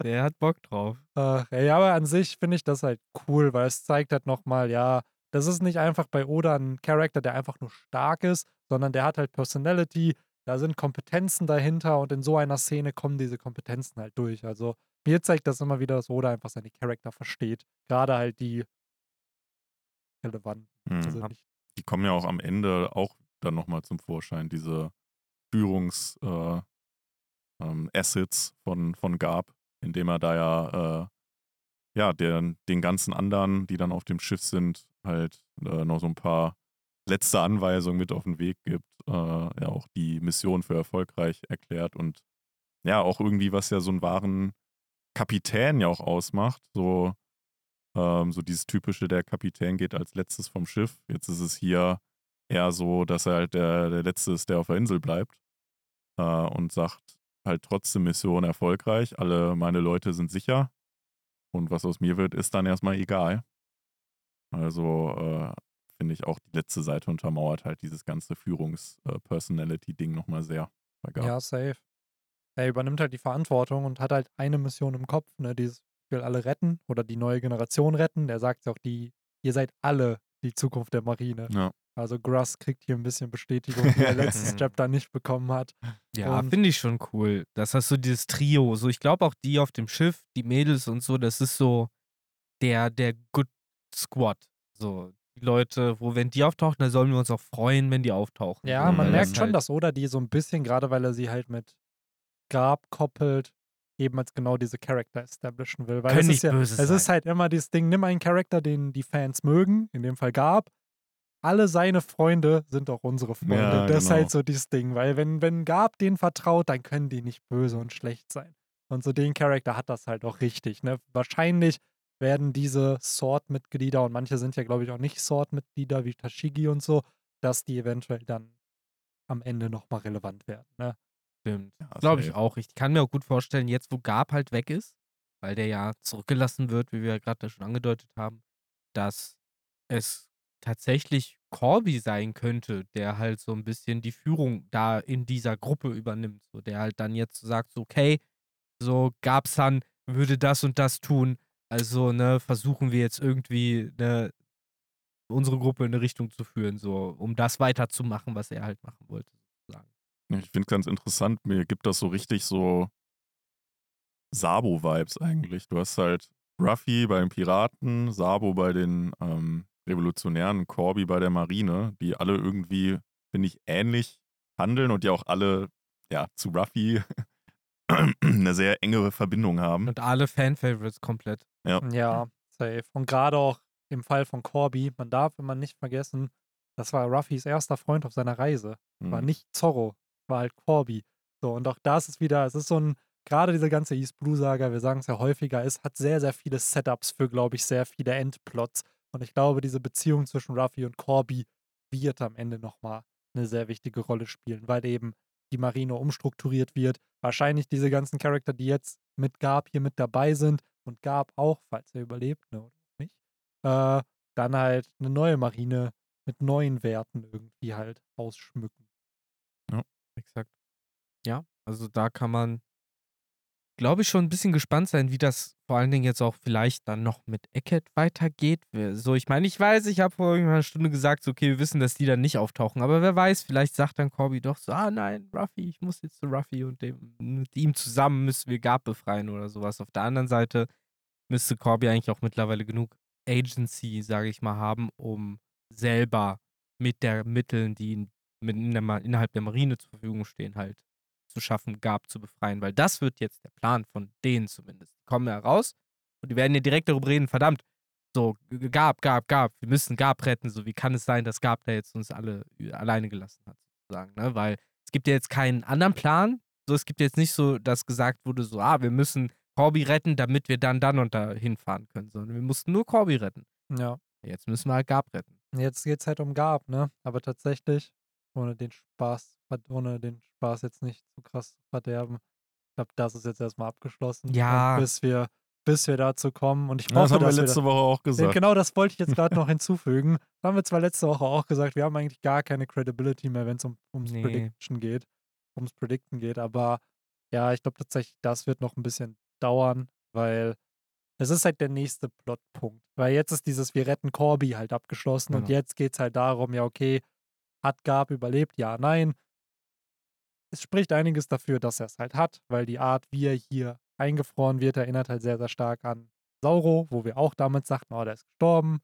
Der hat Bock drauf. Ach, ja, aber an sich finde ich das halt cool, weil es zeigt halt nochmal, ja, das ist nicht einfach bei Oda ein Charakter, der einfach nur stark ist, sondern der hat halt Personality, da sind Kompetenzen dahinter und in so einer Szene kommen diese Kompetenzen halt durch. Also mir zeigt das immer wieder, dass Oda einfach seine Charakter versteht. Gerade halt die relevanten. Mhm. Also die kommen ja auch am Ende auch dann nochmal zum Vorschein, diese Führungs- äh, ähm, von, von Gab, indem er da ja, äh, ja, der, den ganzen anderen, die dann auf dem Schiff sind, halt äh, noch so ein paar letzte Anweisungen mit auf den Weg gibt, äh, ja auch die Mission für erfolgreich erklärt und ja, auch irgendwie, was ja so einen wahren Kapitän ja auch ausmacht, so, ähm, so dieses typische, der Kapitän geht als letztes vom Schiff. Jetzt ist es hier eher so, dass er halt der, der Letzte ist, der auf der Insel bleibt äh, und sagt, halt trotzdem Mission erfolgreich. Alle meine Leute sind sicher. Und was aus mir wird, ist dann erstmal egal. Also äh, finde ich auch die letzte Seite untermauert halt dieses ganze Führungs-Personality-Ding nochmal sehr. Garp. Ja, safe. Er übernimmt halt die Verantwortung und hat halt eine Mission im Kopf, ne, dieses, will alle retten oder die neue Generation retten. Der sagt ja auch, die, ihr seid alle die Zukunft der Marine. Ja. Also Gruss kriegt hier ein bisschen Bestätigung, die er letztes *laughs* Mhm. Chapter nicht bekommen hat. Ja, finde ich schon cool. Das hast so dieses Trio. So, ich glaube auch die auf dem Schiff, die Mädels und so, das ist so der, der Good Squad. So, die Leute, wo, wenn die auftauchen, dann sollen wir uns auch freuen, wenn die auftauchen. Ja, man weil merkt das schon, halt, dass Oda die so ein bisschen, gerade weil er sie halt mit Grab koppelt, eben als genau diese Charakter establishen will. Weil Können es ist nicht ja, böse es ist halt immer dieses Ding, nimm einen Charakter, den die Fans mögen, in dem Fall Gab. Alle seine Freunde sind auch unsere Freunde. Ja, das ist genau. halt so dieses Ding, weil wenn, wenn Gab denen vertraut, dann können die nicht böse und schlecht sein. Und so den Charakter hat das halt auch richtig. Ne? Wahrscheinlich werden diese Sword-Mitglieder, und manche sind ja, glaube ich, auch nicht Sword-Mitglieder wie Tashigi und so, dass die eventuell dann am Ende nochmal relevant werden. Ne? Stimmt. Ja, Glaube ich auch. Ich kann mir auch gut vorstellen, jetzt wo Gab halt weg ist, weil der ja zurückgelassen wird, wie wir ja gerade schon angedeutet haben, dass es tatsächlich Corby sein könnte, der halt so ein bisschen die Führung da in dieser Gruppe übernimmt. So, der halt dann jetzt sagt, so, okay, so Gabsan würde das und das tun. Also, ne, versuchen wir jetzt irgendwie ne, unsere Gruppe in eine Richtung zu führen, so, um das weiterzumachen, was er halt machen wollte, sozusagen. Ich finde es ganz interessant, mir gibt das so richtig so Sabo-Vibes eigentlich. Du hast halt Ruffy bei den Piraten, Sabo bei den ähm, Revolutionären, Corby bei der Marine, die alle irgendwie, finde ich, ähnlich handeln und ja auch alle ja, zu Ruffy *clears throat* eine sehr enge Verbindung haben. Und alle Fan-Favorites komplett. Ja, safe. Und gerade auch im Fall von Corby, man darf immer nicht vergessen, das war Ruffys erster Freund auf seiner Reise. War Mhm. nicht Zorro, war halt Corby. So, und auch das ist wieder, es ist so ein, gerade diese ganze East Blue Saga, wir sagen es ja häufiger, es hat sehr, sehr viele Setups für, glaube ich, sehr viele Endplots. Und ich glaube, diese Beziehung zwischen Ruffy und Corby wird am Ende nochmal eine sehr wichtige Rolle spielen, weil eben die Marine umstrukturiert wird. Wahrscheinlich diese ganzen Charakter, die jetzt mit Gab hier mit dabei sind und Gab auch, falls er überlebt, ne, oder nicht, äh, dann halt eine neue Marine mit neuen Werten irgendwie halt ausschmücken. Exakt. Ja, also da kann man, glaube ich, schon ein bisschen gespannt sein, wie das vor allen Dingen jetzt auch vielleicht dann noch mit Eckett weitergeht. So, ich meine, ich weiß, ich habe vor irgendeiner Stunde gesagt, so, okay, wir wissen, dass die dann nicht auftauchen, aber wer weiß, vielleicht sagt dann Corby doch so, ah nein, Ruffy, ich muss jetzt zu Ruffy und dem, mit ihm zusammen müssen wir Gab befreien oder sowas. Auf der anderen Seite müsste Corby eigentlich auch mittlerweile genug Agency, sage ich mal, haben, um selber mit der Mitteln, die in, mit in der, innerhalb der Marine zur Verfügung stehen, halt zu schaffen, Gab zu befreien. Weil das wird jetzt der Plan von denen zumindest. Die kommen ja raus und die werden ja direkt darüber reden, verdammt, so, Gab, Gab, Gab, wir müssen Gab retten. So, wie kann es sein, dass Gab da jetzt uns alle ü- alleine gelassen hat, sozusagen, ne? Weil es gibt ja jetzt keinen anderen Plan. So, es gibt jetzt nicht so, dass gesagt wurde, so, ah, wir müssen Corby retten, damit wir dann dann und da hinfahren können, sondern wir mussten nur Corby retten. Ja. Jetzt müssen wir halt Gab retten. Jetzt geht es halt um Gab, ne? Aber tatsächlich, ohne den Spaß, ohne den Spaß jetzt nicht zu krass zu verderben, ich glaube, das ist jetzt erstmal abgeschlossen. Ja. Und bis wir, bis wir dazu kommen. Und ich Ja, das hoffe, haben wir dass wir letzte Woche auch gesagt. genau das wollte ich jetzt gerade noch *laughs* hinzufügen. Das haben wir zwar letzte Woche auch gesagt, wir haben eigentlich gar keine Credibility mehr, wenn es um, ums Nee. Prediction geht, ums Predicten geht, aber ja, ich glaube tatsächlich, das wird noch ein bisschen dauern, weil es ist halt der nächste Plotpunkt. Weil jetzt ist dieses Wir retten Corby halt abgeschlossen und Genau. jetzt geht es halt darum, ja, okay, hat Gab überlebt? Ja, nein. Es spricht einiges dafür, dass er es halt hat, weil die Art, wie er hier eingefroren wird, erinnert halt sehr, sehr stark an Sauro, wo wir auch damals sagten, oh, der ist gestorben.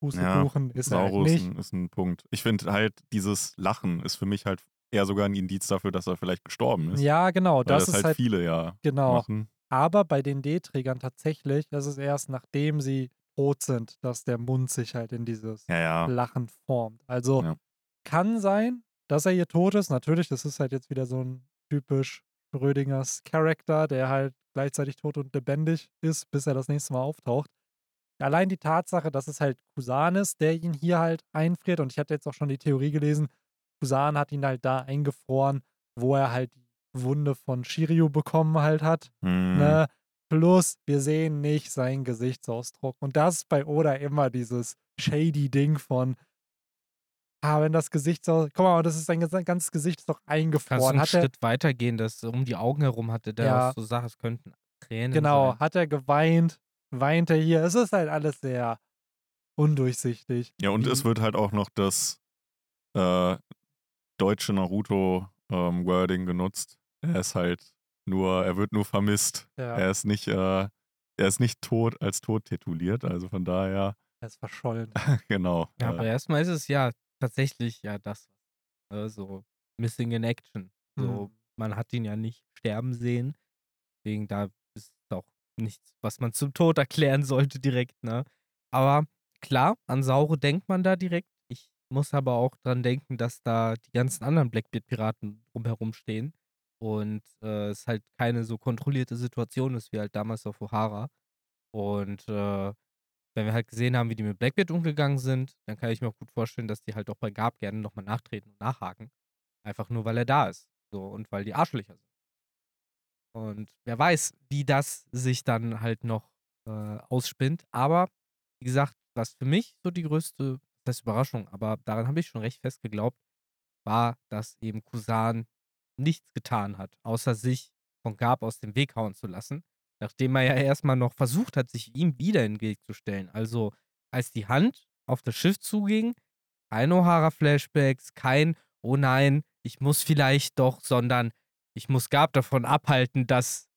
Pustekuchen ist er halt Saurus nicht. ein, ist ein Punkt. Ich finde halt, dieses Lachen ist für mich halt eher sogar ein Indiz dafür, dass er vielleicht gestorben ist. Ja, genau, Weil das, das, ist halt, halt, viele ja genau. machen. Aber bei den D-Trägern tatsächlich, das ist erst nachdem sie tot sind, dass der Mund sich halt in dieses Ja, ja. Lachen formt. Also Ja. kann sein, dass er hier tot ist. Natürlich, das ist halt jetzt wieder so ein typisch Schrödingers Charakter, der halt gleichzeitig tot und lebendig ist, bis er das nächste Mal auftaucht. Allein die Tatsache, dass es halt Kusan ist, der ihn hier halt einfriert. Und ich hatte jetzt auch schon die Theorie gelesen, Kusan hat ihn halt da eingefroren, wo er halt die Wunde von Shiryu bekommen halt hat. Hm. Ne? Plus, wir sehen nicht seinen Gesichtsausdruck. Und das ist bei Oda immer dieses shady Ding von, ah, wenn das Gesichtsausdruck, guck mal, das ist sein ganzes Gesicht ist doch Kannst du eingefroren. einen Hat er, Schritt weitergehen, dass um die Augen herum hatte der Ja. auch so Sachen, es könnten Tränen genau, sein. hat er geweint, weint er hier. Es ist halt alles sehr undurchsichtig. Ja, und es Wie- wird halt auch noch das äh, deutsche Naruto-Wording genutzt. Er ist halt nur, er wird nur vermisst. Ja, Er ist nicht, äh, er ist nicht tot als tot tituliert. Also von daher, er ist verschollen. *laughs* genau. Ja, äh, aber erstmal ist es ja tatsächlich ja das, äh, so Missing in Action. So, Mhm. man hat ihn ja nicht sterben sehen. Deswegen da ist auch nichts, was man zum Tod erklären sollte direkt, ne? Aber klar, an Saure denkt man da direkt. Ich muss aber auch dran denken, dass da die ganzen anderen Blackbeard-Piraten drumherum stehen. Und äh, es halt keine so kontrollierte Situation ist wie halt damals auf O'Hara. Und äh, wenn wir halt gesehen haben, wie die mit Blackbeard umgegangen sind, dann kann ich mir auch gut vorstellen, dass die halt auch bei Gab gerne nochmal nachtreten und nachhaken. Einfach nur, weil er da ist. So, und weil die Arschlöcher sind. Und wer weiß, wie das sich dann halt noch äh, ausspinnt. Aber, wie gesagt, was für mich so die größte, das heißt Überraschung, aber daran habe ich schon recht fest geglaubt, war, dass eben Kusan nichts getan hat, außer sich von Gab aus dem Weg hauen zu lassen, nachdem er ja erstmal noch versucht hat, sich ihm wieder in den Weg zu stellen. Also, als die Hand auf das Schiff zuging, kein O'Hara-Flashbacks, kein, oh nein, ich muss vielleicht doch, sondern ich muss Gab davon abhalten, dass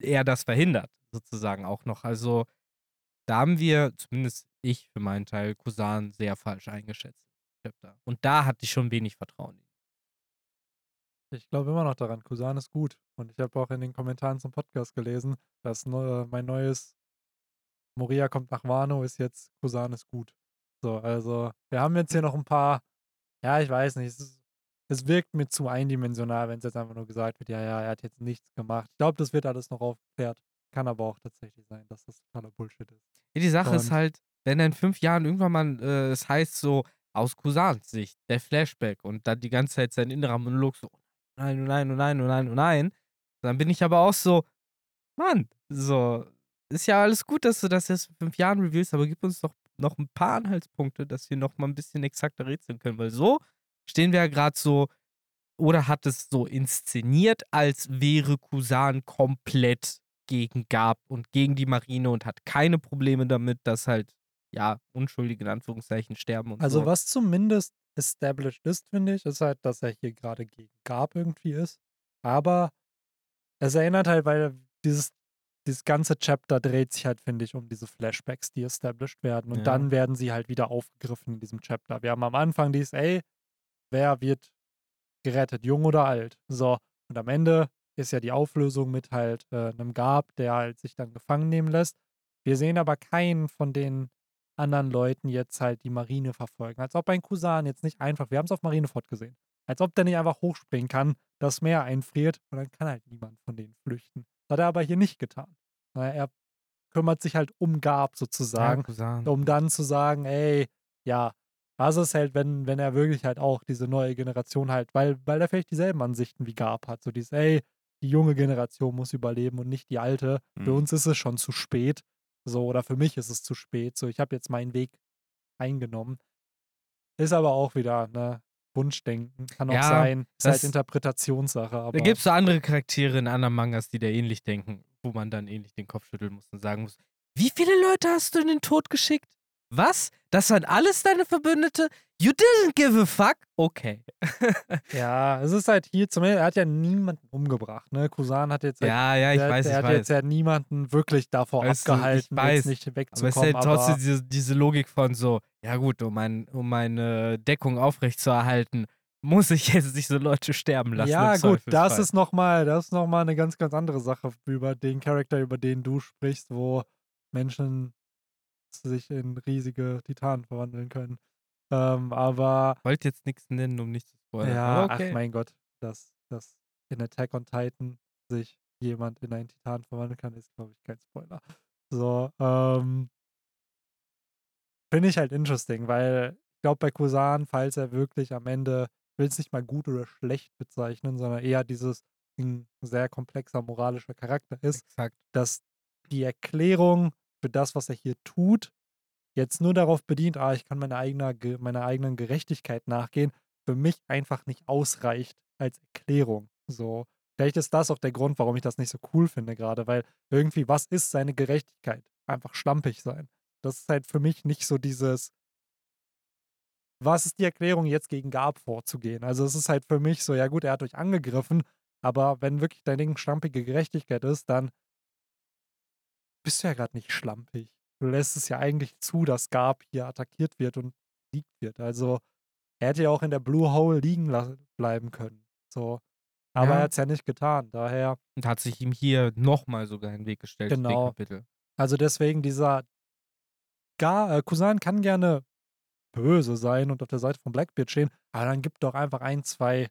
er das verhindert, sozusagen auch noch. Also, da haben wir, zumindest ich für meinen Teil, Kusan sehr falsch eingeschätzt. Und da hatte ich schon wenig Vertrauen. Ich glaube immer noch daran, Kusan ist gut. Und ich habe auch in den Kommentaren zum Podcast gelesen, dass neu, mein neues Moria kommt nach Wano ist jetzt Kusan ist gut. So, also wir haben jetzt hier noch ein paar, ja, ich weiß nicht, es, ist, es wirkt mir zu eindimensional, wenn es jetzt einfach nur gesagt wird, ja, ja, er hat jetzt nichts gemacht. Ich glaube, das wird alles noch aufgeklärt. Kann aber auch tatsächlich sein, dass das totaler Bullshit ist. Ja, die Sache ist Und- halt, wenn in fünf Jahren irgendwann mal äh, es heißt so, aus Kusans Sicht, der Flashback und dann die ganze Zeit sein innerer Monolog so, oh nein, oh nein, oh nein, oh nein, oh nein, dann bin ich aber auch so, Mann, so, ist ja alles gut, dass du das jetzt in fünf Jahren revealst, aber gib uns doch noch ein paar Anhaltspunkte, dass wir noch mal ein bisschen exakter rätseln können, weil so stehen wir ja gerade so, oder hat es so inszeniert, als wäre Kusan komplett gegen Gab und gegen die Marine und hat keine Probleme damit, dass halt, ja, Unschuldige in Anführungszeichen sterben und Also so. was zumindest established ist, finde ich, ist halt, dass er hier gerade gegen Gab irgendwie ist. Aber es erinnert halt, weil dieses, dieses ganze Chapter dreht sich halt, finde ich, um diese Flashbacks, die established werden. Und Ja. dann werden sie halt wieder aufgegriffen in diesem Chapter. Wir haben am Anfang dieses, ey, wer wird gerettet, jung oder alt? So, und am Ende ist ja die Auflösung mit halt äh, einem Gab, der halt sich dann gefangen nehmen lässt. Wir sehen aber keinen von den anderen Leuten jetzt halt die Marine verfolgen. Als ob ein Kusan jetzt nicht einfach, wir haben es auf Marineford gesehen, als ob der nicht einfach hochspringen kann, das Meer einfriert und dann kann halt niemand von denen flüchten. Das hat er aber hier nicht getan. Er kümmert sich halt um Gab sozusagen, ja, um dann zu sagen, ey, ja, was ist halt, wenn, wenn er wirklich halt auch diese neue Generation halt, weil, weil er vielleicht dieselben Ansichten wie Gab hat. So dieses, ey, die junge Generation muss überleben und nicht die alte. Für Mhm. uns ist es schon zu spät. So, oder für mich ist es zu spät. So, ich habe jetzt meinen Weg eingenommen. Ist aber auch wieder, ne, Wunschdenken. Kann auch Ja, sein. Ist halt Interpretationssache. Aber Da gibt es so andere Charaktere in anderen Mangas, die da ähnlich denken, wo man dann ähnlich den Kopf schütteln muss und sagen muss, wie viele Leute hast du in den Tod geschickt? Was? Das waren alles deine Verbündete? You didn't give a fuck? Okay. *laughs* ja, es ist halt hier zumindest, er hat ja niemanden umgebracht, ne? Kusan hat jetzt halt, Ja, ja, ich der, weiß, der ich hat weiß. jetzt ja niemanden wirklich davor Weißt du, abgehalten, weiß, jetzt nicht Aber es ist wegzukommen. halt trotzdem diese, diese Logik von so, ja gut, um, mein, um meine Deckung aufrechtzuerhalten, muss ich jetzt diese Leute sterben lassen. Ja, gut, das ist nochmal, das ist noch mal eine ganz, ganz andere Sache über den Charakter, über den du sprichst, wo Menschen sich in riesige Titanen verwandeln können. Ähm, aber Ich wollte jetzt nichts nennen, um nicht zu spoilern. ja, okay. ach mein Gott, dass, dass in Attack on Titan sich jemand in einen Titan verwandeln kann, ist, glaube ich, kein Spoiler. So, ähm, finde ich halt interesting, weil ich glaube, bei Kusan, falls er wirklich am Ende, ich will es nicht mal gut oder schlecht bezeichnen, sondern eher dieses, ein sehr komplexer moralischer Charakter ist, Exakt. dass die Erklärung für das, was er hier tut, jetzt nur darauf bedient, ah, ich kann meiner eigener, Ge- meiner eigenen Gerechtigkeit nachgehen, für mich einfach nicht ausreicht als Erklärung. So, vielleicht ist das auch der Grund, warum ich das nicht so cool finde gerade, weil irgendwie, was ist seine Gerechtigkeit? Einfach schlampig sein. Das ist halt für mich nicht so dieses, was ist die Erklärung, jetzt gegen Gab vorzugehen? Also es ist halt für mich so, ja gut, er hat euch angegriffen, aber wenn wirklich dein Ding schlampige Gerechtigkeit ist, dann bist du ja gerade nicht schlampig. Du lässt es ja eigentlich zu, dass Gab hier attackiert wird und besiegt wird. Also er hätte ja auch in der Blue Hole liegen bleiben können. So. Aber Ja. er hat es ja nicht getan. Daher, Und hat sich ihm hier nochmal sogar in den Weg gestellt, Genau. Also deswegen dieser Gar, äh, Kusan kann gerne böse sein und auf der Seite von Blackbeard stehen, aber dann gibt doch einfach ein, zwei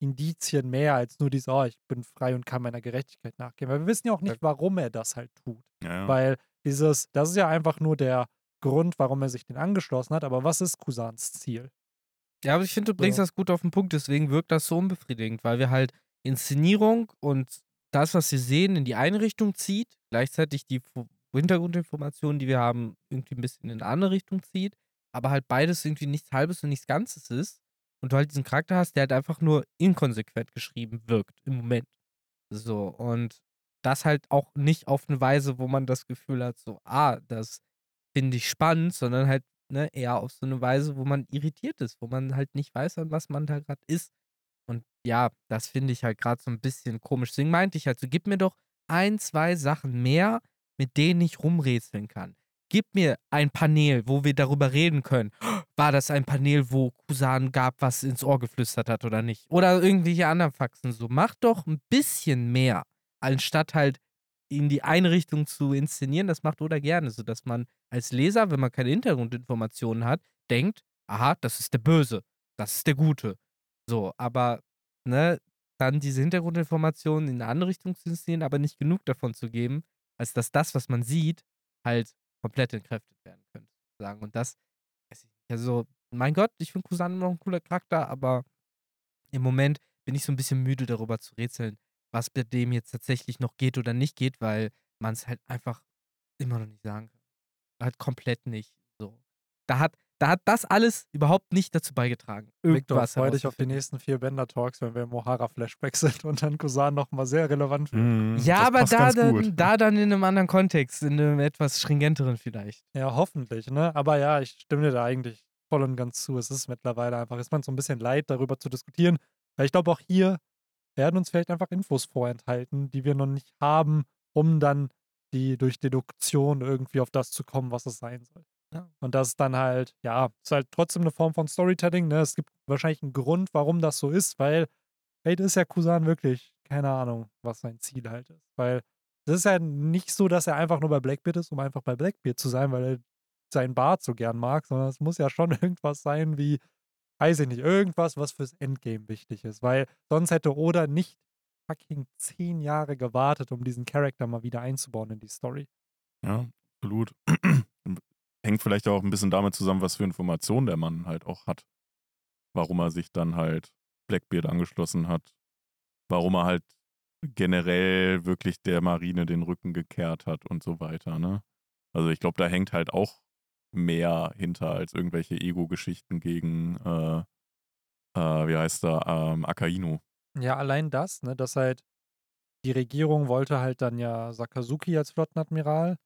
Indizien mehr als nur dieses, oh, ich bin frei und kann meiner Gerechtigkeit nachgehen. Weil wir wissen ja auch nicht, warum er das halt tut. Ja. Weil dieses, das ist ja einfach nur der Grund, warum er sich den angeschlossen hat, aber was ist Kusans Ziel? Ja, aber ich finde, du bringst So. das gut auf den Punkt, deswegen wirkt das so unbefriedigend, weil wir halt Inszenierung und das, was wir sehen, in die eine Richtung zieht, gleichzeitig die Hintergrundinformationen, die wir haben, irgendwie ein bisschen in eine andere Richtung zieht, aber halt beides irgendwie nichts Halbes und nichts Ganzes ist und du halt diesen Charakter hast, der halt einfach nur inkonsequent geschrieben wirkt im Moment. So, und das halt auch nicht auf eine Weise, wo man das Gefühl hat, so, ah, das finde ich spannend, sondern halt ne, eher auf so eine Weise, wo man irritiert ist, wo man halt nicht weiß, an was man da gerade ist. Und ja, das finde ich halt gerade so ein bisschen komisch. Deswegen meinte ich halt so, gib mir doch ein, zwei Sachen mehr, mit denen ich rumrätseln kann. Gib mir ein Panel, wo wir darüber reden können. *gasps* War das ein Panel, wo Kusan gab, was ins Ohr geflüstert hat oder nicht? Oder irgendwelche anderen Faxen so. Mach doch ein bisschen mehr, anstatt halt in die eine Richtung zu inszenieren. Das macht Oda gerne, sodass man als Leser, wenn man keine Hintergrundinformationen hat, denkt, aha, das ist der Böse, das ist der Gute. So, aber ne, dann diese Hintergrundinformationen in eine andere Richtung zu inszenieren, aber nicht genug davon zu geben, als dass das, was man sieht, halt komplett entkräftet werden könnte. Sagen. Und das. Also, mein Gott, ich finde Kusan noch ein cooler Charakter, aber im Moment bin ich so ein bisschen müde darüber zu rätseln, was bei dem jetzt tatsächlich noch geht oder nicht geht, weil man es halt einfach immer noch nicht sagen kann. Halt komplett nicht. So. Da hat, da hat das alles überhaupt nicht dazu beigetragen. Victor, Irgendwas freu dich auf die nächsten vier Bender-Talks, wenn wir im O'Hara-Flashback *laughs* sind und dann Kusan nochmal sehr relevant wird. Mhm, Ja, aber da dann, da dann in einem anderen Kontext, in einem etwas stringenteren vielleicht. Ja, hoffentlich, ne? Aber ja, ich stimme dir da eigentlich voll und ganz zu. Es ist mittlerweile einfach, ist man so ein bisschen leid, darüber zu diskutieren. Weil ich glaube, auch hier werden uns vielleicht einfach Infos vorenthalten, die wir noch nicht haben, um dann die durch Deduktion irgendwie auf das zu kommen, was es sein soll. Ja. Und das ist dann halt, ja, ist halt trotzdem eine Form von Storytelling. Ne? Es gibt wahrscheinlich einen Grund, warum das so ist, weil vielleicht ist ja Kusan wirklich, keine Ahnung, was sein Ziel halt ist. Weil es ist ja nicht so, dass er einfach nur bei Blackbeard ist, um einfach bei Blackbeard zu sein, weil er seinen Bart so gern mag, sondern es muss ja schon *laughs* irgendwas sein wie, weiß ich nicht, irgendwas, was fürs Endgame wichtig ist. Weil sonst hätte Oda nicht fucking zehn Jahre gewartet, um diesen Charakter mal wieder einzubauen in die Story. Ja, absolut. *clears throat* Hängt vielleicht auch ein bisschen damit zusammen, was für Informationen der Mann halt auch hat. Warum er sich dann halt Blackbeard angeschlossen hat. Warum er halt generell wirklich der Marine den Rücken gekehrt hat und so weiter, ne? Also ich glaube, da hängt halt auch mehr hinter als irgendwelche Ego-Geschichten gegen, äh, äh, wie heißt er, ähm, Akainu. Ja, allein das, ne, dass halt die Regierung wollte halt dann ja Sakazuki als Flottenadmiral.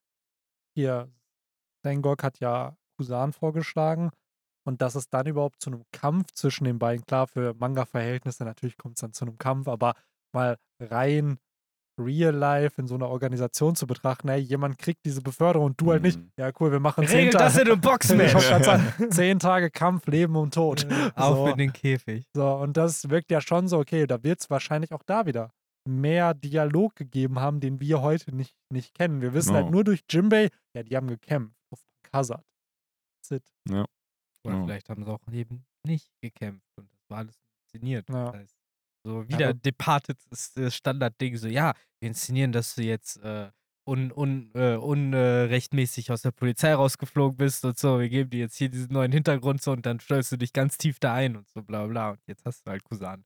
Hier, Sengok hat ja Kusan vorgeschlagen. Und dass es dann überhaupt zu einem Kampf zwischen den beiden, klar, für Manga-Verhältnisse, natürlich kommt es dann zu einem Kampf, aber mal rein real life in so einer Organisation zu betrachten, ey, jemand kriegt diese Beförderung und du halt nicht. Mhm. Ja, cool, wir machen zehn Regelt das Tage. in einem Boxmatch. *laughs* *laughs* Zehn Tage Kampf, Leben und Tod. Auf So. in den Käfig. So, und das wirkt ja schon so, okay, da wird es wahrscheinlich auch da wieder mehr Dialog gegeben haben, den wir heute nicht, nicht kennen. Wir wissen halt Genau. nur durch Jimbei, ja, die haben gekämpft auf Hazard. That's it. Oder Ja. vielleicht haben sie auch eben nicht gekämpft und das war alles inszeniert. Ja. Das heißt, so wieder Aber- Departed ist das Standardding, so ja, wir inszenieren, dass du jetzt äh, un, un, äh, unrechtmäßig aus der Polizei rausgeflogen bist und so, wir geben dir jetzt hier diesen neuen Hintergrund so und dann stellst du dich ganz tief da ein und so bla bla. Und jetzt hast du halt Kusan.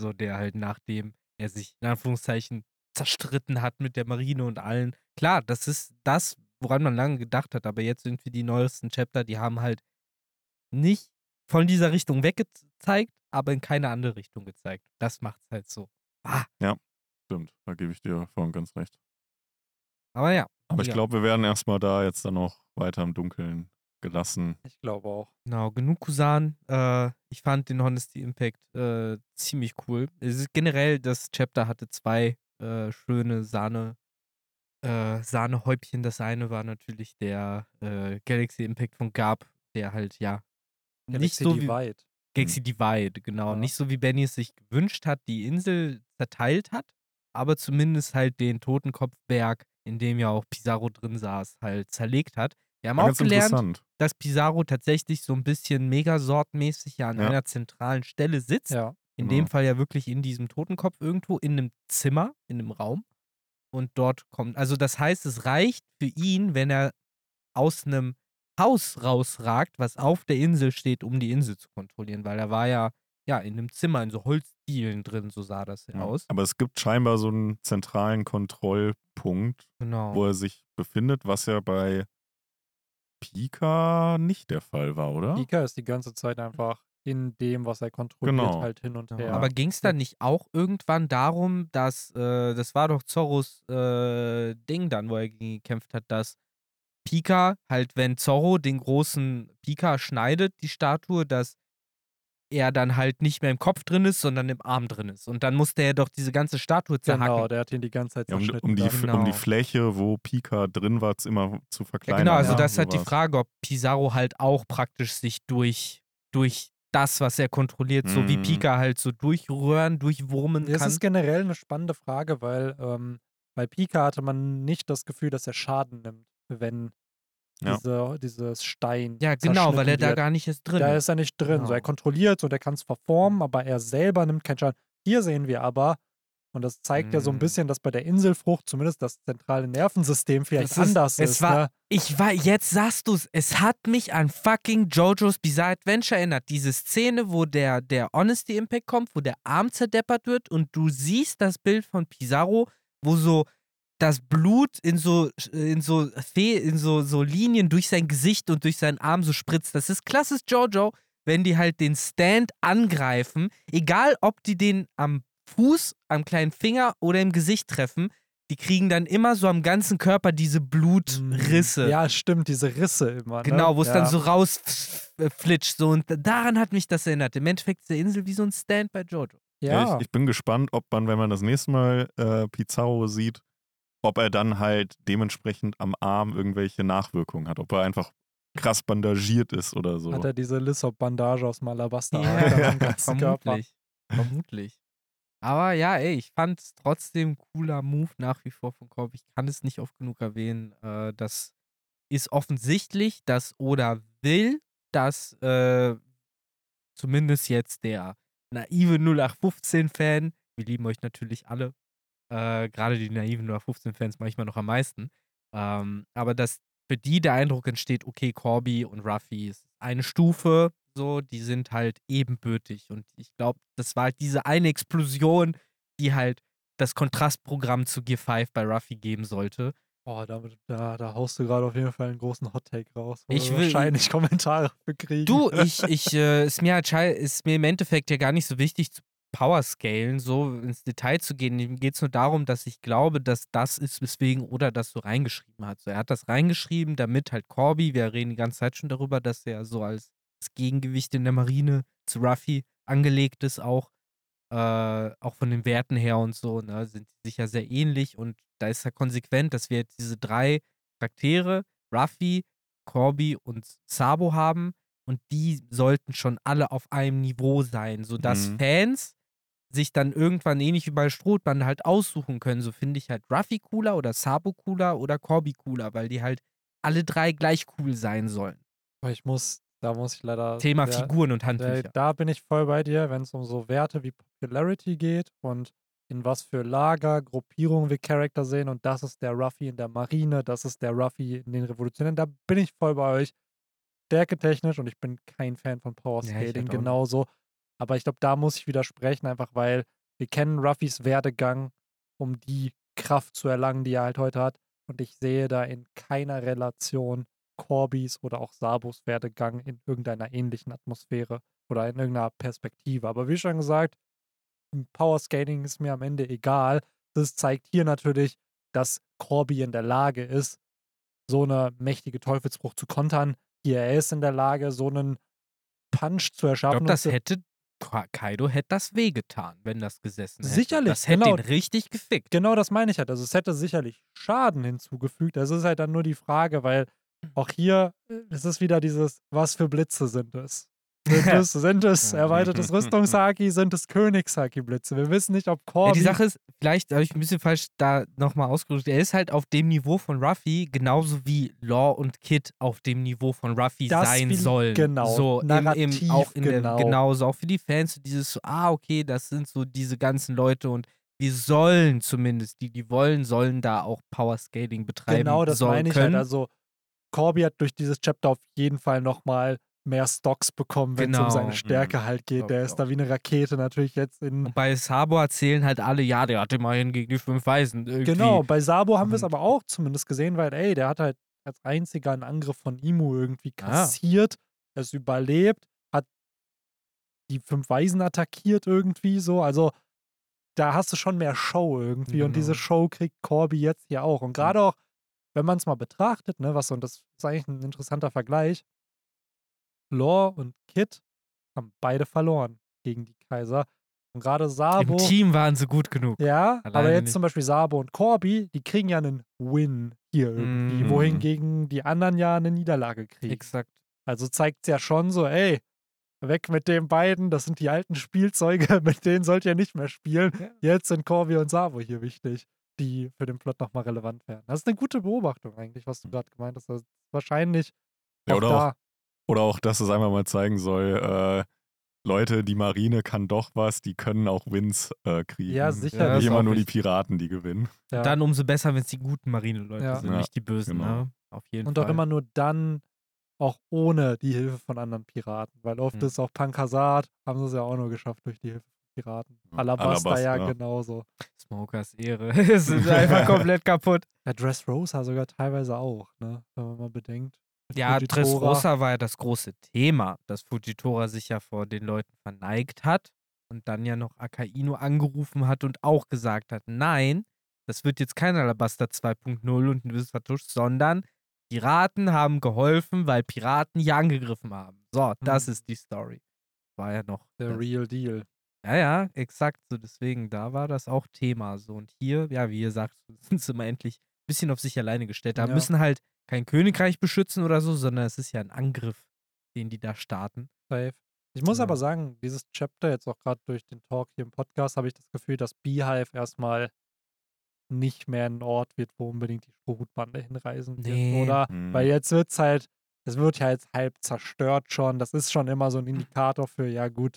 So, der halt nach dem er sich in Anführungszeichen zerstritten hat mit der Marine und allen. Klar, das ist das, woran man lange gedacht hat, aber jetzt irgendwie die neuesten Chapter, die haben halt nicht von dieser Richtung weggezeigt, aber in keine andere Richtung gezeigt. Das macht's halt so. Ah, Stimmt, da gebe ich dir voll und ganz recht. aber ja, Aber ich Ja. glaube, wir werden erstmal da jetzt dann noch weiter im Dunkeln gelassen. Ich glaube auch. Genau, genug Kusan. Äh, ich fand den Honesty Impact äh, ziemlich cool. Es ist generell, das Chapter hatte zwei äh, schöne Sahne, äh, Sahnehäubchen. Das eine war natürlich der äh, Galaxy Impact von Gab, der halt, ja, nicht Galaxy so wie Divide. Galaxy Divide, genau. Ja. Nicht so wie Benny es sich gewünscht hat, die Insel zerteilt hat, aber zumindest halt den Totenkopfberg, in dem ja auch Pizarro drin saß, halt zerlegt hat. Wir haben War auch gelernt, dass Pizarro tatsächlich so ein bisschen Megasort-mäßig ja an Ja. einer zentralen Stelle sitzt. Ja. In Genau. dem Fall ja wirklich in diesem Totenkopf irgendwo, in einem Zimmer, in einem Raum. Und dort kommt, also das heißt, es reicht für ihn, wenn er aus einem Haus rausragt, was auf der Insel steht, um die Insel zu kontrollieren, weil er war ja, ja in einem Zimmer, in so Holzdielen drin, so sah das ja Ja. aus. Aber es gibt scheinbar so einen zentralen Kontrollpunkt, Genau. wo er sich befindet, was ja bei Pika nicht der Fall war, oder? Pika ist die ganze Zeit einfach in dem, was er kontrolliert, Genau. halt hin und her. Aber ging es da nicht auch irgendwann darum, dass, äh, das war doch Zorros äh, Ding dann, wo er gegen gekämpft hat, dass Pika, halt wenn Zorro den großen Pika schneidet, die Statue, dass er dann halt nicht mehr im Kopf drin ist, sondern im Arm drin ist. Und dann musste er doch diese ganze Statue zerhacken. genau, der hat ihn die ganze Zeit Ja, um, zerschnitten. um, die. F- um die Genau. Fläche, wo Pika drin war, immer zu Ja, verkleinern. genau, also ja, das ist halt die. Frage, ob Pizarro halt auch praktisch sich durch, durch das, was er kontrolliert, so wie Mhm. Pika halt so durchröhren, durchwurmen Es kann. ist generell eine spannende Frage, weil ähm, bei Pika hatte man nicht das Gefühl, dass er Schaden nimmt, wenn Ja. diese, dieses Stein. Ja, genau, weil er da wird. gar nicht ist drin. Da ist er nicht drin. So, Genau. er kontrolliert und er kann es verformen, aber er selber nimmt keinen Schaden. Hier sehen wir aber, und das zeigt ja so ein Mm. bisschen, dass bei der Inselfrucht zumindest das zentrale Nervensystem vielleicht ist- anders es ist. war- ne? Ich war, jetzt sagst du's, es hat mich an fucking JoJo's Bizarre Adventure erinnert. Diese Szene, wo der, der Honesty Impact kommt, wo der Arm zerdeppert wird und du siehst das Bild von Pizarro, wo so das Blut in so, in so, Fe- in so, so Linien durch sein Gesicht und durch seinen Arm so spritzt. Das ist klassisch JoJo, wenn die halt den Stand angreifen, egal ob die den am Fuß, am kleinen Finger oder im Gesicht treffen, die kriegen dann immer so am ganzen Körper diese Blutrisse. Mm. Ja, stimmt, diese Risse immer. Ne? Genau, wo es ja. dann so rausflitscht. So. Und daran hat mich das erinnert. Im Endeffekt ist der Insel wie so ein Stand bei Jojo. Ja, Ja, ich, ich bin gespannt, ob man, wenn man das nächste Mal äh, Pizarro sieht, ob er dann halt dementsprechend am Arm irgendwelche Nachwirkungen hat. Ob er einfach krass bandagiert ist oder so. hat er diese Lissop-Bandage aus dem Alabaster Ja, halt. Vermutlich. Vermutlich. Aber ja, ey, ich fand es trotzdem cooler Move nach wie vor von Korb. Ich kann es nicht oft genug erwähnen. Äh, das ist offensichtlich, dass Oda will, dass äh, zumindest jetzt der naive 0815-Fan, wir lieben euch natürlich alle, äh, gerade die naiven 0815-Fans manchmal noch am meisten, ähm, aber dass für die der Eindruck entsteht, okay, Corby und Ruffy ist eine Stufe, so, die sind halt ebenbürtig. Und ich glaube, das war halt diese eine Explosion, die halt das Kontrastprogramm zu Gear 5 bei Ruffy geben sollte. Boah, damit, da, da haust du gerade auf jeden Fall einen großen Hot-Take raus. Wo Ich will- wahrscheinlich *laughs* Kommentare für kriegen. Du, ich, ich, äh, ist mir halt ist mir im Endeffekt ja gar nicht so wichtig zu Powerscalen, so ins Detail zu gehen. Mir geht es nur darum, dass ich glaube, dass das ist, weswegen Oda das so reingeschrieben hat. So, er hat das reingeschrieben, damit halt Corby, wir reden die ganze Zeit schon darüber, dass er so als das Gegengewicht in der Marine zu Ruffy angelegt ist, auch, äh, auch von den Werten her und so, ne, sind sich ja sehr ähnlich und da ist ja konsequent, dass wir jetzt diese drei Charaktere, Ruffy, Corby und Sabo haben und die sollten schon alle auf einem Niveau sein, sodass Mhm. Fans sich dann irgendwann ähnlich wie bei Strohband halt aussuchen können. So finde ich halt Ruffy cooler oder Sabo cooler oder Corby cooler, weil die halt alle drei gleich cool sein sollen. Aber ich muss, da muss ich leider. Thema sehr- Figuren und Handtücher. da bin ich voll bei dir, wenn es um so Werte wie Popularity geht und in was für Lager, Gruppierungen wir Charakter sehen und das ist der Ruffy in der Marine, das ist der Ruffy in den Revolutionären. Da bin ich voll bei euch. Stärketechnisch und ich bin kein Fan von Power Ja, ich Scaling halt auch nicht. Aber ich glaube, da muss ich widersprechen, einfach weil Wir kennen Ruffys Werdegang, um die Kraft zu erlangen, die er halt heute hat. Und ich sehe da in keiner Relation Corbys oder auch Sabos Werdegang in irgendeiner ähnlichen Atmosphäre oder in irgendeiner Perspektive. Aber wie schon gesagt, Power Scaling ist mir am Ende egal. Das zeigt hier natürlich, dass Corby in der Lage ist, so eine mächtige Teufelsbruch zu kontern. Hier, er ist in der Lage, so einen Punch zu Ich erschaffen. glaube, und das hätte Kaido hätte das wehgetan, wenn das gesessen hätte. Sicherlich, Das hätte genau. ihn richtig gefickt. Genau das meine ich halt. Also es hätte sicherlich Schaden hinzugefügt. Es ist halt dann nur die Frage, weil auch hier äh, es ist wieder dieses, was für Blitze sind es? Sind *laughs* es, sind es erweitertes Rüstungshaki, sind es Königshaki-Blitze? Wir wissen nicht, ob Ja, Corby... die Sache ist, vielleicht habe ich ein bisschen falsch da nochmal ausgedrückt. Er ist halt auf dem Niveau von Ruffy, genauso wie Law und Kid auf dem Niveau von Ruffy Das sein sollen. genau, So im, narrativ, im, auch in genau. der, genauso, auch für die Fans, so dieses so, ah, okay, das sind so diese ganzen Leute und wir sollen zumindest, die, die wollen, sollen da auch Power Scaling betreiben. Genau, das meine ich können. halt. Also Corby hat durch dieses Chapter auf jeden Fall nochmal mehr Stocks bekommen, wenn es um Genau. seine Stärke halt geht. Der ich ist da wie eine Rakete natürlich jetzt in... Und bei Sabo erzählen halt alle, ja, der hat immerhin gegen die fünf Weisen. Irgendwie. Genau, bei Sabo haben wir es aber auch zumindest gesehen, weil, ey, der hat halt als einziger einen Angriff von Imu irgendwie Ah. kassiert, er ist überlebt, hat die fünf Weisen attackiert irgendwie so. Also da hast du schon mehr Show irgendwie und diese Genau. Show kriegt Corby jetzt hier auch. Und gerade auch, wenn man es mal betrachtet, ne, was, und das ist eigentlich ein interessanter Vergleich, Law und Kid haben beide verloren gegen die Kaiser. Und gerade Sabo. Im Team waren sie gut genug. Ja, aber Alleine jetzt nicht. zum Beispiel Sabo und Corby, die kriegen ja einen Win hier irgendwie, Mhm. wohingegen die anderen ja eine Niederlage kriegen. Exakt. Also zeigt es ja schon so, ey, weg mit den beiden, das sind die alten Spielzeuge, *laughs* mit denen sollt ihr nicht mehr spielen. Ja. Jetzt sind Corby und Sabo hier wichtig, die für den Plot nochmal relevant werden. Das ist eine gute Beobachtung eigentlich, was du gerade gemeint hast. Das ist wahrscheinlich Ja, auch oder da. auch, oder auch, dass es einmal mal zeigen soll, äh, Leute, die Marine kann doch was, die können auch Wins äh, kriegen. Ja, das sicherlich. Nicht ist immer nur die wichtig. Piraten, die gewinnen. Ja. Dann umso besser, wenn es die guten Marineleute Ja. sind, Ja, nicht die bösen, genau. ne? Auf jeden Und Fall. auch immer nur dann, auch ohne die Hilfe von anderen Piraten. Weil oft Mhm. ist auch Pankasat, haben sie es ja auch nur geschafft durch die Hilfe von Piraten. Ja, Alabasta, Alabasta, ja ja. genauso. Smokers Ehre. *laughs* es ist einfach *laughs* komplett kaputt. Ja, Dressrosa sogar teilweise auch, ne? Wenn man mal bedenkt. Ja, Fujitora. Dressrosa war ja das große Thema, dass Fujitora sich ja vor den Leuten verneigt hat und dann ja noch Akainu angerufen hat und auch gesagt hat, nein, das wird jetzt kein Alabaster 2.0 und ein Wissvertusch, sondern Piraten haben geholfen, weil Piraten hier angegriffen haben. So, das Mhm. ist die Story. War ja noch. Der das- Real Deal. Ja, ja, exakt. So, deswegen, da war das auch Thema. So, und hier, ja, wie ihr sagt, *laughs* sind sie mal endlich ein bisschen auf sich alleine gestellt. Da Ja. müssen halt kein Königreich beschützen oder so, sondern es ist ja ein Angriff, den die da starten. Safe. Ich muss Ja. aber sagen, dieses Chapter, jetzt auch gerade durch den Talk hier im Podcast, habe ich das Gefühl, dass Beehive erstmal nicht mehr ein Ort wird, wo unbedingt die Strohhutbande hinreisen wird, Nee. oder? Hm. Weil jetzt wird es halt, es wird ja jetzt halb zerstört schon. Das ist schon immer so ein Indikator für, ja gut.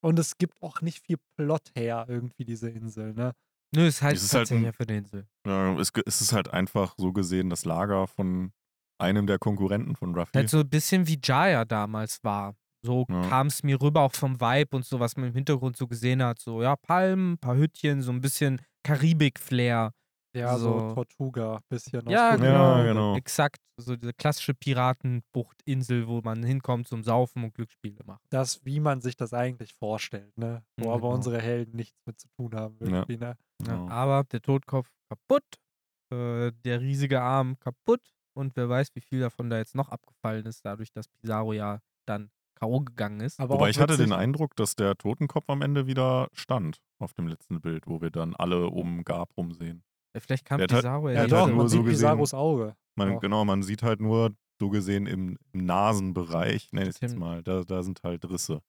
Und es gibt auch nicht viel Plot her, irgendwie, diese Insel, ne? Nö, es halt Es ist halt ja für die Insel. Ja, es, es ist halt einfach so gesehen das Lager von einem der Konkurrenten von Ruffy. Halt so ein bisschen wie Jaya damals war. So Ja. kam es mir rüber, auch vom Vibe und so, was man im Hintergrund so gesehen hat. So, ja, Palmen, ein paar Hüttchen, so ein bisschen Karibik-Flair. Ja, so, So. Tortuga, bisschen. Ja, genau. Ja, genau. Exakt. So diese klassische Piratenbuchtinsel, wo man hinkommt zum Saufen und Glücksspiele machen. Das, wie man sich das eigentlich vorstellt, ne? Wo Ja, aber genau. unsere Helden nichts mit zu tun haben, Ja. irgendwie, ne? Ja, Genau. aber der Totkopf kaputt, äh, der riesige Arm kaputt und wer weiß, wie viel davon da jetzt noch abgefallen ist, dadurch, dass Pizarro ja dann K.O. gegangen ist. Aber Wobei ich hatte den Eindruck, dass der Totenkopf am Ende wieder stand auf dem letzten Bild, wo wir dann alle um Gab rum sehen. Ja, vielleicht kam Der halt- Pizarro Ja, hat doch, halt man nur so sieht gesehen- Pisaros Auge. Man, genau, man sieht halt nur so gesehen im, im Nasenbereich, nenne ich es jetzt mal, da, da sind halt Risse.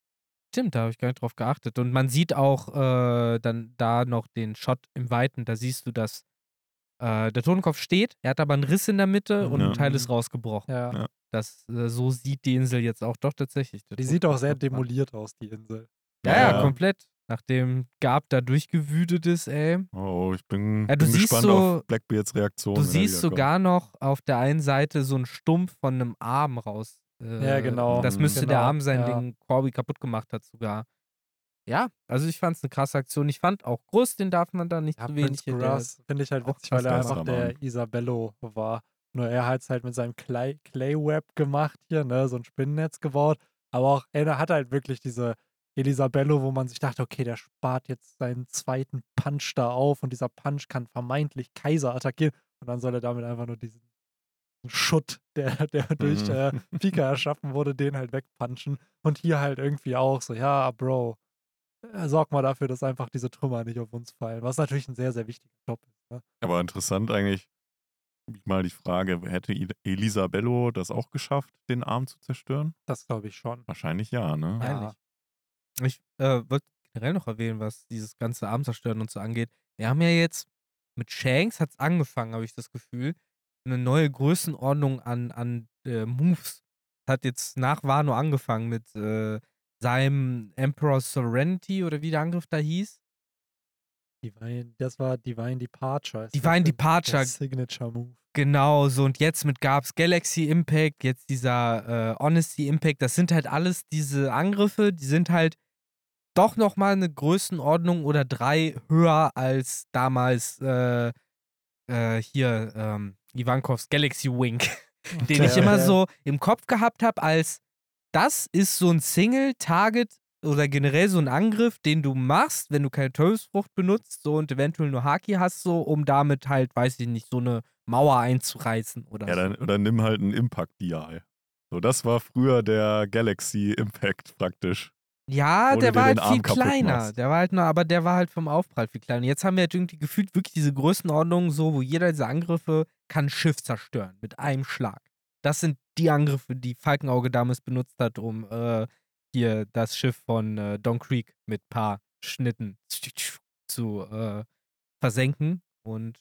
Stimmt, da habe ich gar nicht drauf geachtet. Und man sieht auch äh, dann da noch den Shot im Weiten, da siehst du, dass äh, der Totenkopf steht, er hat aber einen Riss in der Mitte und Ja. ein Teil ist rausgebrochen. Ja. Ja. Das, äh, so sieht die Insel jetzt auch doch tatsächlich. Die sieht auch sehr man. demoliert aus, die Insel. Ja, ja, Ja. komplett. Nachdem Gab da durchgewütet ist, ey. Oh, ich bin, Ja, du bin siehst gespannt so- auf Blackbeards Reaktion. Du siehst sogar noch auf der einen Seite so einen Stumpf von einem Arm raus. Äh, Ja, genau. Das müsste Genau, der Arm sein, ja. den Corby kaputt gemacht hat sogar. ja, also ich fand es eine krasse Aktion. Ich fand auch Groß, den darf man da nicht Ja, zu wenig. Grass finde ich halt witzig, weil er einfach der Isabello war. Nur er hat es halt mit seinem Clay, Clay Web gemacht hier, ne, so ein Spinnennetz gebaut. Aber auch er hat halt wirklich diese Elisabello, wo man sich dachte, okay, der spart jetzt seinen zweiten Punch da auf und dieser Punch kann vermeintlich Kaiser attackieren. Und dann soll er damit einfach nur diesen Schutt, der, der durch Mhm. äh, *laughs* Pika erschaffen wurde, den halt wegpunchen. Und hier halt irgendwie auch so, ja, Bro, äh, sorg mal dafür, dass einfach diese Trümmer nicht auf uns fallen. Was natürlich ein sehr, sehr wichtiger Job ist. Ne? Aber interessant eigentlich, mal die Frage, hätte Elisabello das auch geschafft, den Arm zu zerstören? Das glaube ich schon. Wahrscheinlich ja, ne? Ja. Ich äh, wollte generell noch erwähnen, was dieses ganze Abendzerstören und so angeht. Wir haben ja jetzt mit Shanks hat es angefangen, habe ich das Gefühl. Eine neue Größenordnung an, an äh, Moves. Hat jetzt nach Wano angefangen mit äh, seinem Emperor Serenity oder wie der Angriff da hieß. Divine, das war Divine Departure. Divine Departure. Signature Move. Genau, so und jetzt mit gab's Galaxy Impact, jetzt dieser äh, Honesty Impact, das sind halt alles diese Angriffe, die sind halt doch nochmal eine Größenordnung oder drei höher als damals äh, äh, hier ähm, Ivankovs Galaxy Wink, den ich immer ja. so im Kopf gehabt habe als das ist so ein Single-Target oder generell so ein Angriff, den du machst, wenn du keine Teufelsfrucht benutzt so und eventuell nur Haki hast, so um damit halt, weiß ich nicht, so eine Mauer einzureißen oder Ja, so. dann, oder nimm halt einen Impact-Dial. So, das war früher der Galaxy Impact praktisch. Ja, du der war halt viel kleiner. machst. Der war halt nur, aber der war halt vom Aufprall viel kleiner. Jetzt haben wir halt irgendwie gefühlt wirklich diese Größenordnung, so, wo jeder dieser Angriffe kann ein Schiff zerstören mit einem Schlag. Das sind die Angriffe, die Falkenauge damals benutzt hat, um äh, hier das Schiff von äh, Don Creek mit paar Schnitten zu äh, versenken. Und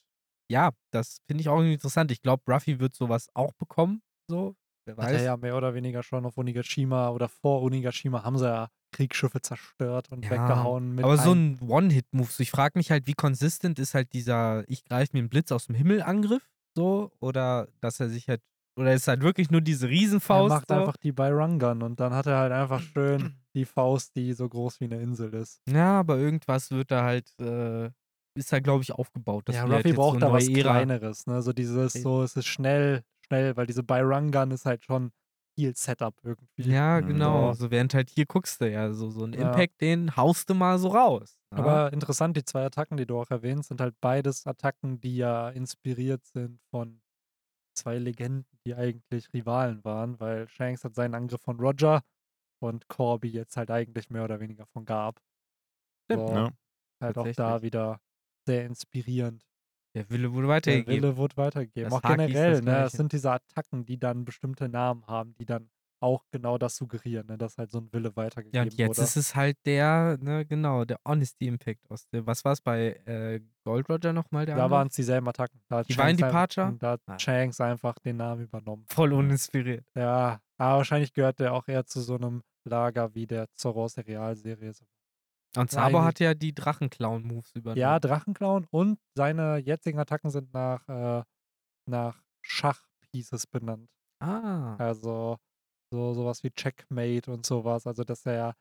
ja, das finde ich auch irgendwie interessant. Ich glaube, Ruffy wird sowas auch bekommen. So, wer Hat er weiß. ja mehr oder weniger schon auf Onigashima oder vor Onigashima haben sie ja Kriegsschiffe zerstört und Ja, weggehauen. Mit Aber so ein One-Hit-Move. So, ich frage mich halt, wie konsistent ist halt dieser Ich greife mir einen Blitz aus dem Himmel Angriff so oder dass er sich halt oder ist halt wirklich nur diese Er Riesenfaust. macht so? einfach die Byron Gun und dann hat er halt einfach *clears throat* schön die Faust, die so groß wie eine Insel ist. Ja, aber irgendwas wird da halt äh, ist da glaube ich aufgebaut. ja, halt Ruffy jetzt braucht so da was Ära- Kleineres, ne? So dieses, so, es ist schnell, schnell, weil diese Byron Gun ist halt schon viel Setup irgendwie. Ja, Mhm. genau. So. So während halt hier guckst du ja so so ein Ja. Impact, den haust du mal so raus. ne? Aber interessant, die zwei Attacken, die du auch erwähnst, sind halt beides Attacken, die ja inspiriert sind von zwei Legenden, die eigentlich Rivalen waren, weil Shanks hat seinen Angriff von Roger und Corby jetzt halt eigentlich mehr oder weniger von Garb. Stimmt, So, Ja. halt auch da wieder sehr inspirierend. Der Wille wurde Der weitergegeben. Wille wird weitergegeben. Das auch Haki generell, das ne? Es Gleiche. sind diese Attacken, die dann bestimmte Namen haben, die dann auch genau das suggerieren, ne? dass halt so ein Wille Ja, weitergegeben und jetzt wurde. ist es halt der, ne, genau, der Honesty Impact aus der, was war es bei äh, Gold Roger nochmal, der da waren es dieselben Attacken. Da Shanks ein- Departure? Da hat Ah. Shanks einfach den Namen übernommen. Voll uninspiriert. Ja, aber wahrscheinlich gehört der auch eher zu so einem Lager wie der Zorro aus der Realserie. So. Und Sabo hat ja die Drachenclown-Moves übernommen. Ja, Drachenclown und seine jetzigen Attacken sind nach, äh, nach Schachpieces benannt. Ah. Also so sowas wie Checkmate und sowas. Also dass er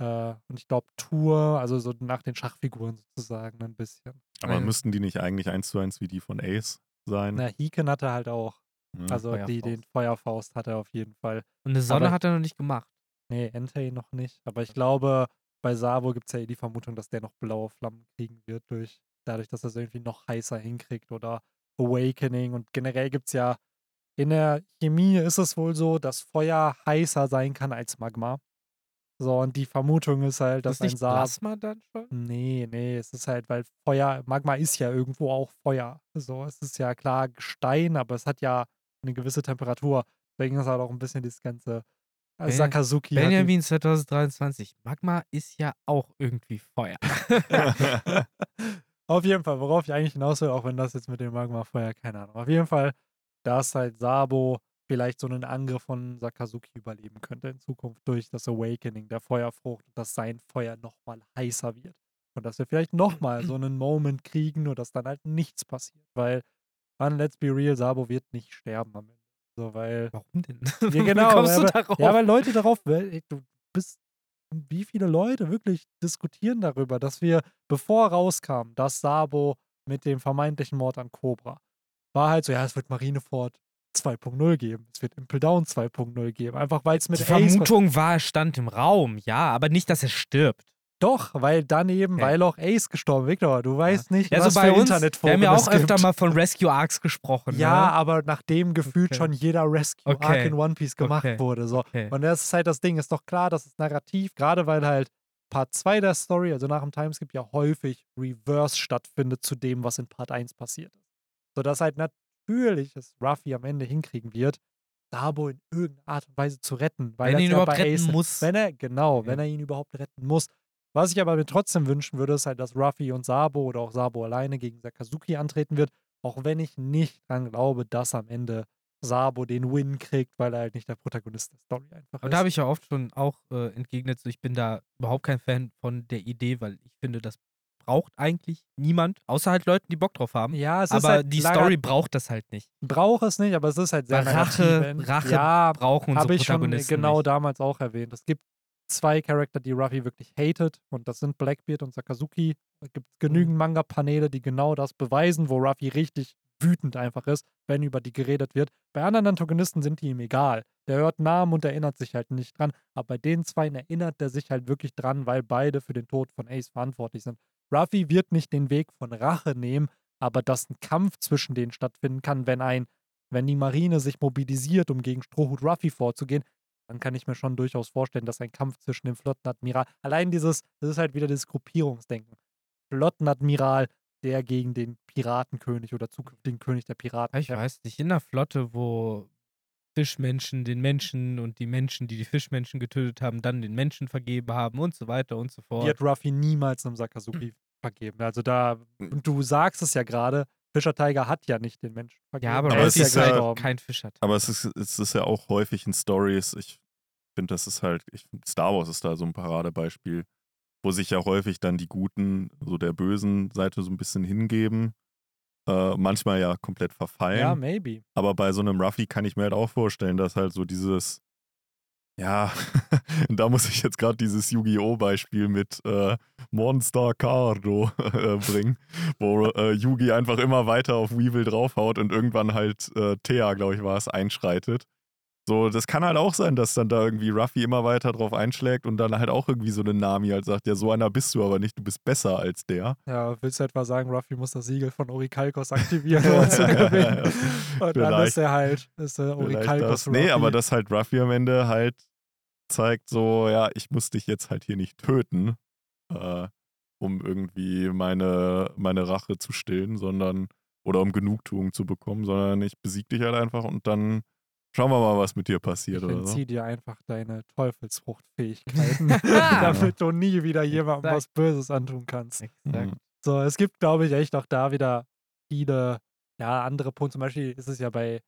äh, und ich glaube Tour, also so nach den Schachfiguren sozusagen ein bisschen. Aber Ja. müssten die nicht eigentlich eins zu eins wie die von Ace sein? Na, Hiken hat er halt auch. Ja. Also die, den Feuerfaust hat er auf jeden Fall. Und eine Sonne aber- hat er noch nicht gemacht. Nee, Entei noch nicht. Aber ich glaube, bei Sabo gibt es ja eh die Vermutung, dass der noch blaue Flammen kriegen wird, durch dadurch, dass er es irgendwie noch heißer hinkriegt oder Awakening. Und generell gibt es ja in der Chemie ist es wohl so, dass Feuer heißer sein kann als Magma. So, und die Vermutung ist halt, dass ist nicht ein Sabo. Plasma dann schon? Nee, nee, es ist halt, weil Feuer, Magma ist ja irgendwo auch Feuer. So, es ist ja klar Gestein, aber es hat ja eine gewisse Temperatur. Deswegen ist halt auch ein bisschen das ganze Ben- Sakazuki. Benjamin 2023. Magma ist ja auch irgendwie Feuer. *laughs* Auf jeden Fall, worauf ich eigentlich hinaus will, auch wenn das jetzt mit dem Magma-Feuer, keine Ahnung. Auf jeden Fall, dass halt Sabo vielleicht so einen Angriff von Sakazuki überleben könnte in Zukunft durch das Awakening der Feuerfrucht und dass sein Feuer nochmal heißer wird. Und dass wir vielleicht nochmal so einen Moment kriegen und dass dann halt nichts passiert. Weil, man, let's be real, Sabo wird nicht sterben am Ende. So, weil Warum denn? *laughs* Ja, Wie genau. kommst du aber, darauf? Ja, weil Leute darauf, weil, ey, du bist wie viele Leute wirklich diskutieren darüber, dass wir, bevor rauskam, dass Sabo mit dem vermeintlichen Mord an Cobra, war halt so, ja, es wird Marineford 2.0 geben. Es wird Impel Down 2.0 geben. Einfach weil es mit Die Vermutung war, er stand im Raum, ja, aber nicht, dass er stirbt. Doch, weil daneben, Okay. weil auch Ace gestorben ist. Victor, du weißt nicht, Ja, was so bei für uns, wir Internetforen haben ja es auch öfter gibt. mal von Rescue Arcs gesprochen. Ja, ne? aber nachdem gefühlt Okay. schon jeder Rescue Arc Okay. in One Piece gemacht wurde. So. Und das ist halt das Ding, ist doch klar, dass das Narrativ, gerade weil halt Part 2 der Story, also nach dem Timeskip, ja häufig Reverse stattfindet zu dem, was in Part 1 passiert ist. Sodass halt natürlich es Ruffy am Ende hinkriegen wird, Sabo in irgendeiner Art und Weise zu retten. Weil Wenn er ihn ja überhaupt bei retten muss. Wenn er, genau, Ja. wenn er ihn überhaupt retten muss. Was ich aber mir trotzdem wünschen würde, ist halt, dass Ruffy und Sabo oder auch Sabo alleine gegen Sakazuki antreten wird. Auch wenn ich nicht dran glaube, dass am Ende Sabo den Win kriegt, weil er halt nicht der Protagonist der Story einfach ist. da habe ich ja oft schon auch äh, entgegnet, so ich bin da überhaupt kein Fan von der Idee, weil ich finde, das braucht eigentlich niemand, außer halt Leuten, die Bock drauf haben. ja, es ist aber halt die Story braucht das halt nicht. braucht es nicht, aber es ist halt sehr Rache-. Rache ja, Brauchen unsere habe ich schon Protagonisten genau nicht. damals auch erwähnt. Es gibt zwei Charakter, die Ruffy wirklich hatet und das sind Blackbeard und Sakazuki. Es gibt Mhm. genügend Manga-Paneele, die genau das beweisen, wo Ruffy richtig wütend einfach ist, wenn über die geredet wird. Bei anderen Antagonisten sind die ihm egal. Der hört Namen und erinnert sich halt nicht dran. Aber bei den zwei erinnert er sich halt wirklich dran, weil beide für den Tod von Ace verantwortlich sind. Ruffy wird nicht den Weg von Rache nehmen, aber dass ein Kampf zwischen denen stattfinden kann, wenn ein, wenn die Marine sich mobilisiert, um gegen Strohhut Ruffy vorzugehen, dann kann ich mir schon durchaus vorstellen, dass ein Kampf zwischen dem Flottenadmiral, allein dieses, das ist halt wieder dieses Gruppierungsdenken. Flottenadmiral, der gegen den Piratenkönig oder zukünftigen König der Piraten. Ich weiß nicht, in einer Flotte, wo Fischmenschen den Menschen und die Menschen, die die Fischmenschen getötet haben, dann den Menschen vergeben haben und so weiter und so fort. wird Ruffy niemals einem Sakazuki vergeben. Also da, und du sagst es ja gerade, Fischer Tiger hat ja nicht den Menschen vergeben. ja, aber Aber es ist ist ja- kein, gestorben. kein Fischer. Aber es ist, es ist ja auch häufig in Stories. Ich finde, das ist halt, ich, find, Star Wars ist da so ein Paradebeispiel, wo sich ja häufig dann die Guten, so der bösen Seite so ein bisschen hingeben. Äh, manchmal ja komplett verfallen. Ja, maybe. Aber bei so einem Ruffy kann ich mir halt auch vorstellen, dass halt so dieses, ja, *laughs* da muss ich jetzt gerade dieses Yu-Gi-Oh! Beispiel mit äh, Monster Cardo äh, bringen, wo äh, Yugi einfach immer weiter auf Weevil draufhaut und irgendwann halt äh, Thea, glaube ich, war es, einschreitet. So, das kann halt auch sein, dass dann da irgendwie Ruffy immer weiter drauf einschlägt und dann halt auch irgendwie so eine Nami halt sagt, ja, so einer bist du aber nicht, du bist besser als der. Ja, willst du etwa sagen, Ruffy muss das Siegel von Orikalkos *laughs* aktivieren, um zu gewinnen? Und dann Vielleicht. ist er halt, ist er Vielleicht Orikalkos. Nee, aber dass halt Ruffy am Ende halt zeigt so, ja, ich muss dich jetzt halt hier nicht töten, äh, um irgendwie meine, meine Rache zu stillen, sondern, oder um Genugtuung zu bekommen, sondern ich besieg dich halt einfach und dann schauen wir mal, was mit dir passiert Ich oder so. entzieh dir einfach deine Teufelsfruchtfähigkeiten, *laughs* damit du nie wieder *laughs* jemandem Exakt. was Böses antun kannst. Exakt. Mhm. So, es gibt, glaube ich, echt auch da wieder viele, ja, andere Punkte. Zum Beispiel ist es ja bei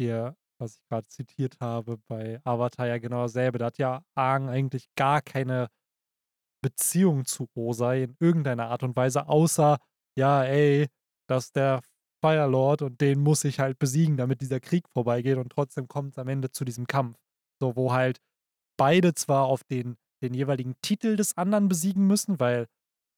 hier, was ich gerade zitiert habe, bei Avatar ja genau dasselbe. Da hat ja Aang eigentlich gar keine Beziehung zu Osei in irgendeiner Art und Weise, außer, ja, ey, dass der Firelord und den muss ich halt besiegen, damit dieser Krieg vorbeigeht und trotzdem kommt es am Ende zu diesem Kampf. So, wo halt beide zwar auf den, den jeweiligen Titel des anderen besiegen müssen, weil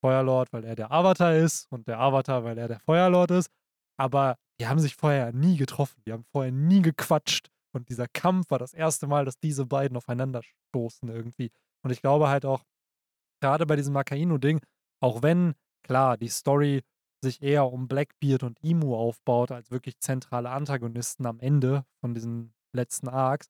Feuerlord, weil er der Avatar ist und der Avatar, weil er der Feuerlord ist, aber die haben sich vorher nie getroffen, die haben vorher nie gequatscht und dieser Kampf war das erste Mal, dass diese beiden aufeinander stoßen irgendwie. Und ich glaube halt auch, gerade bei diesem Makaino-Ding, auch wenn, klar, die Story sich eher um Blackbeard und Imu aufbaut, als wirklich zentrale Antagonisten am Ende von diesen letzten Arcs,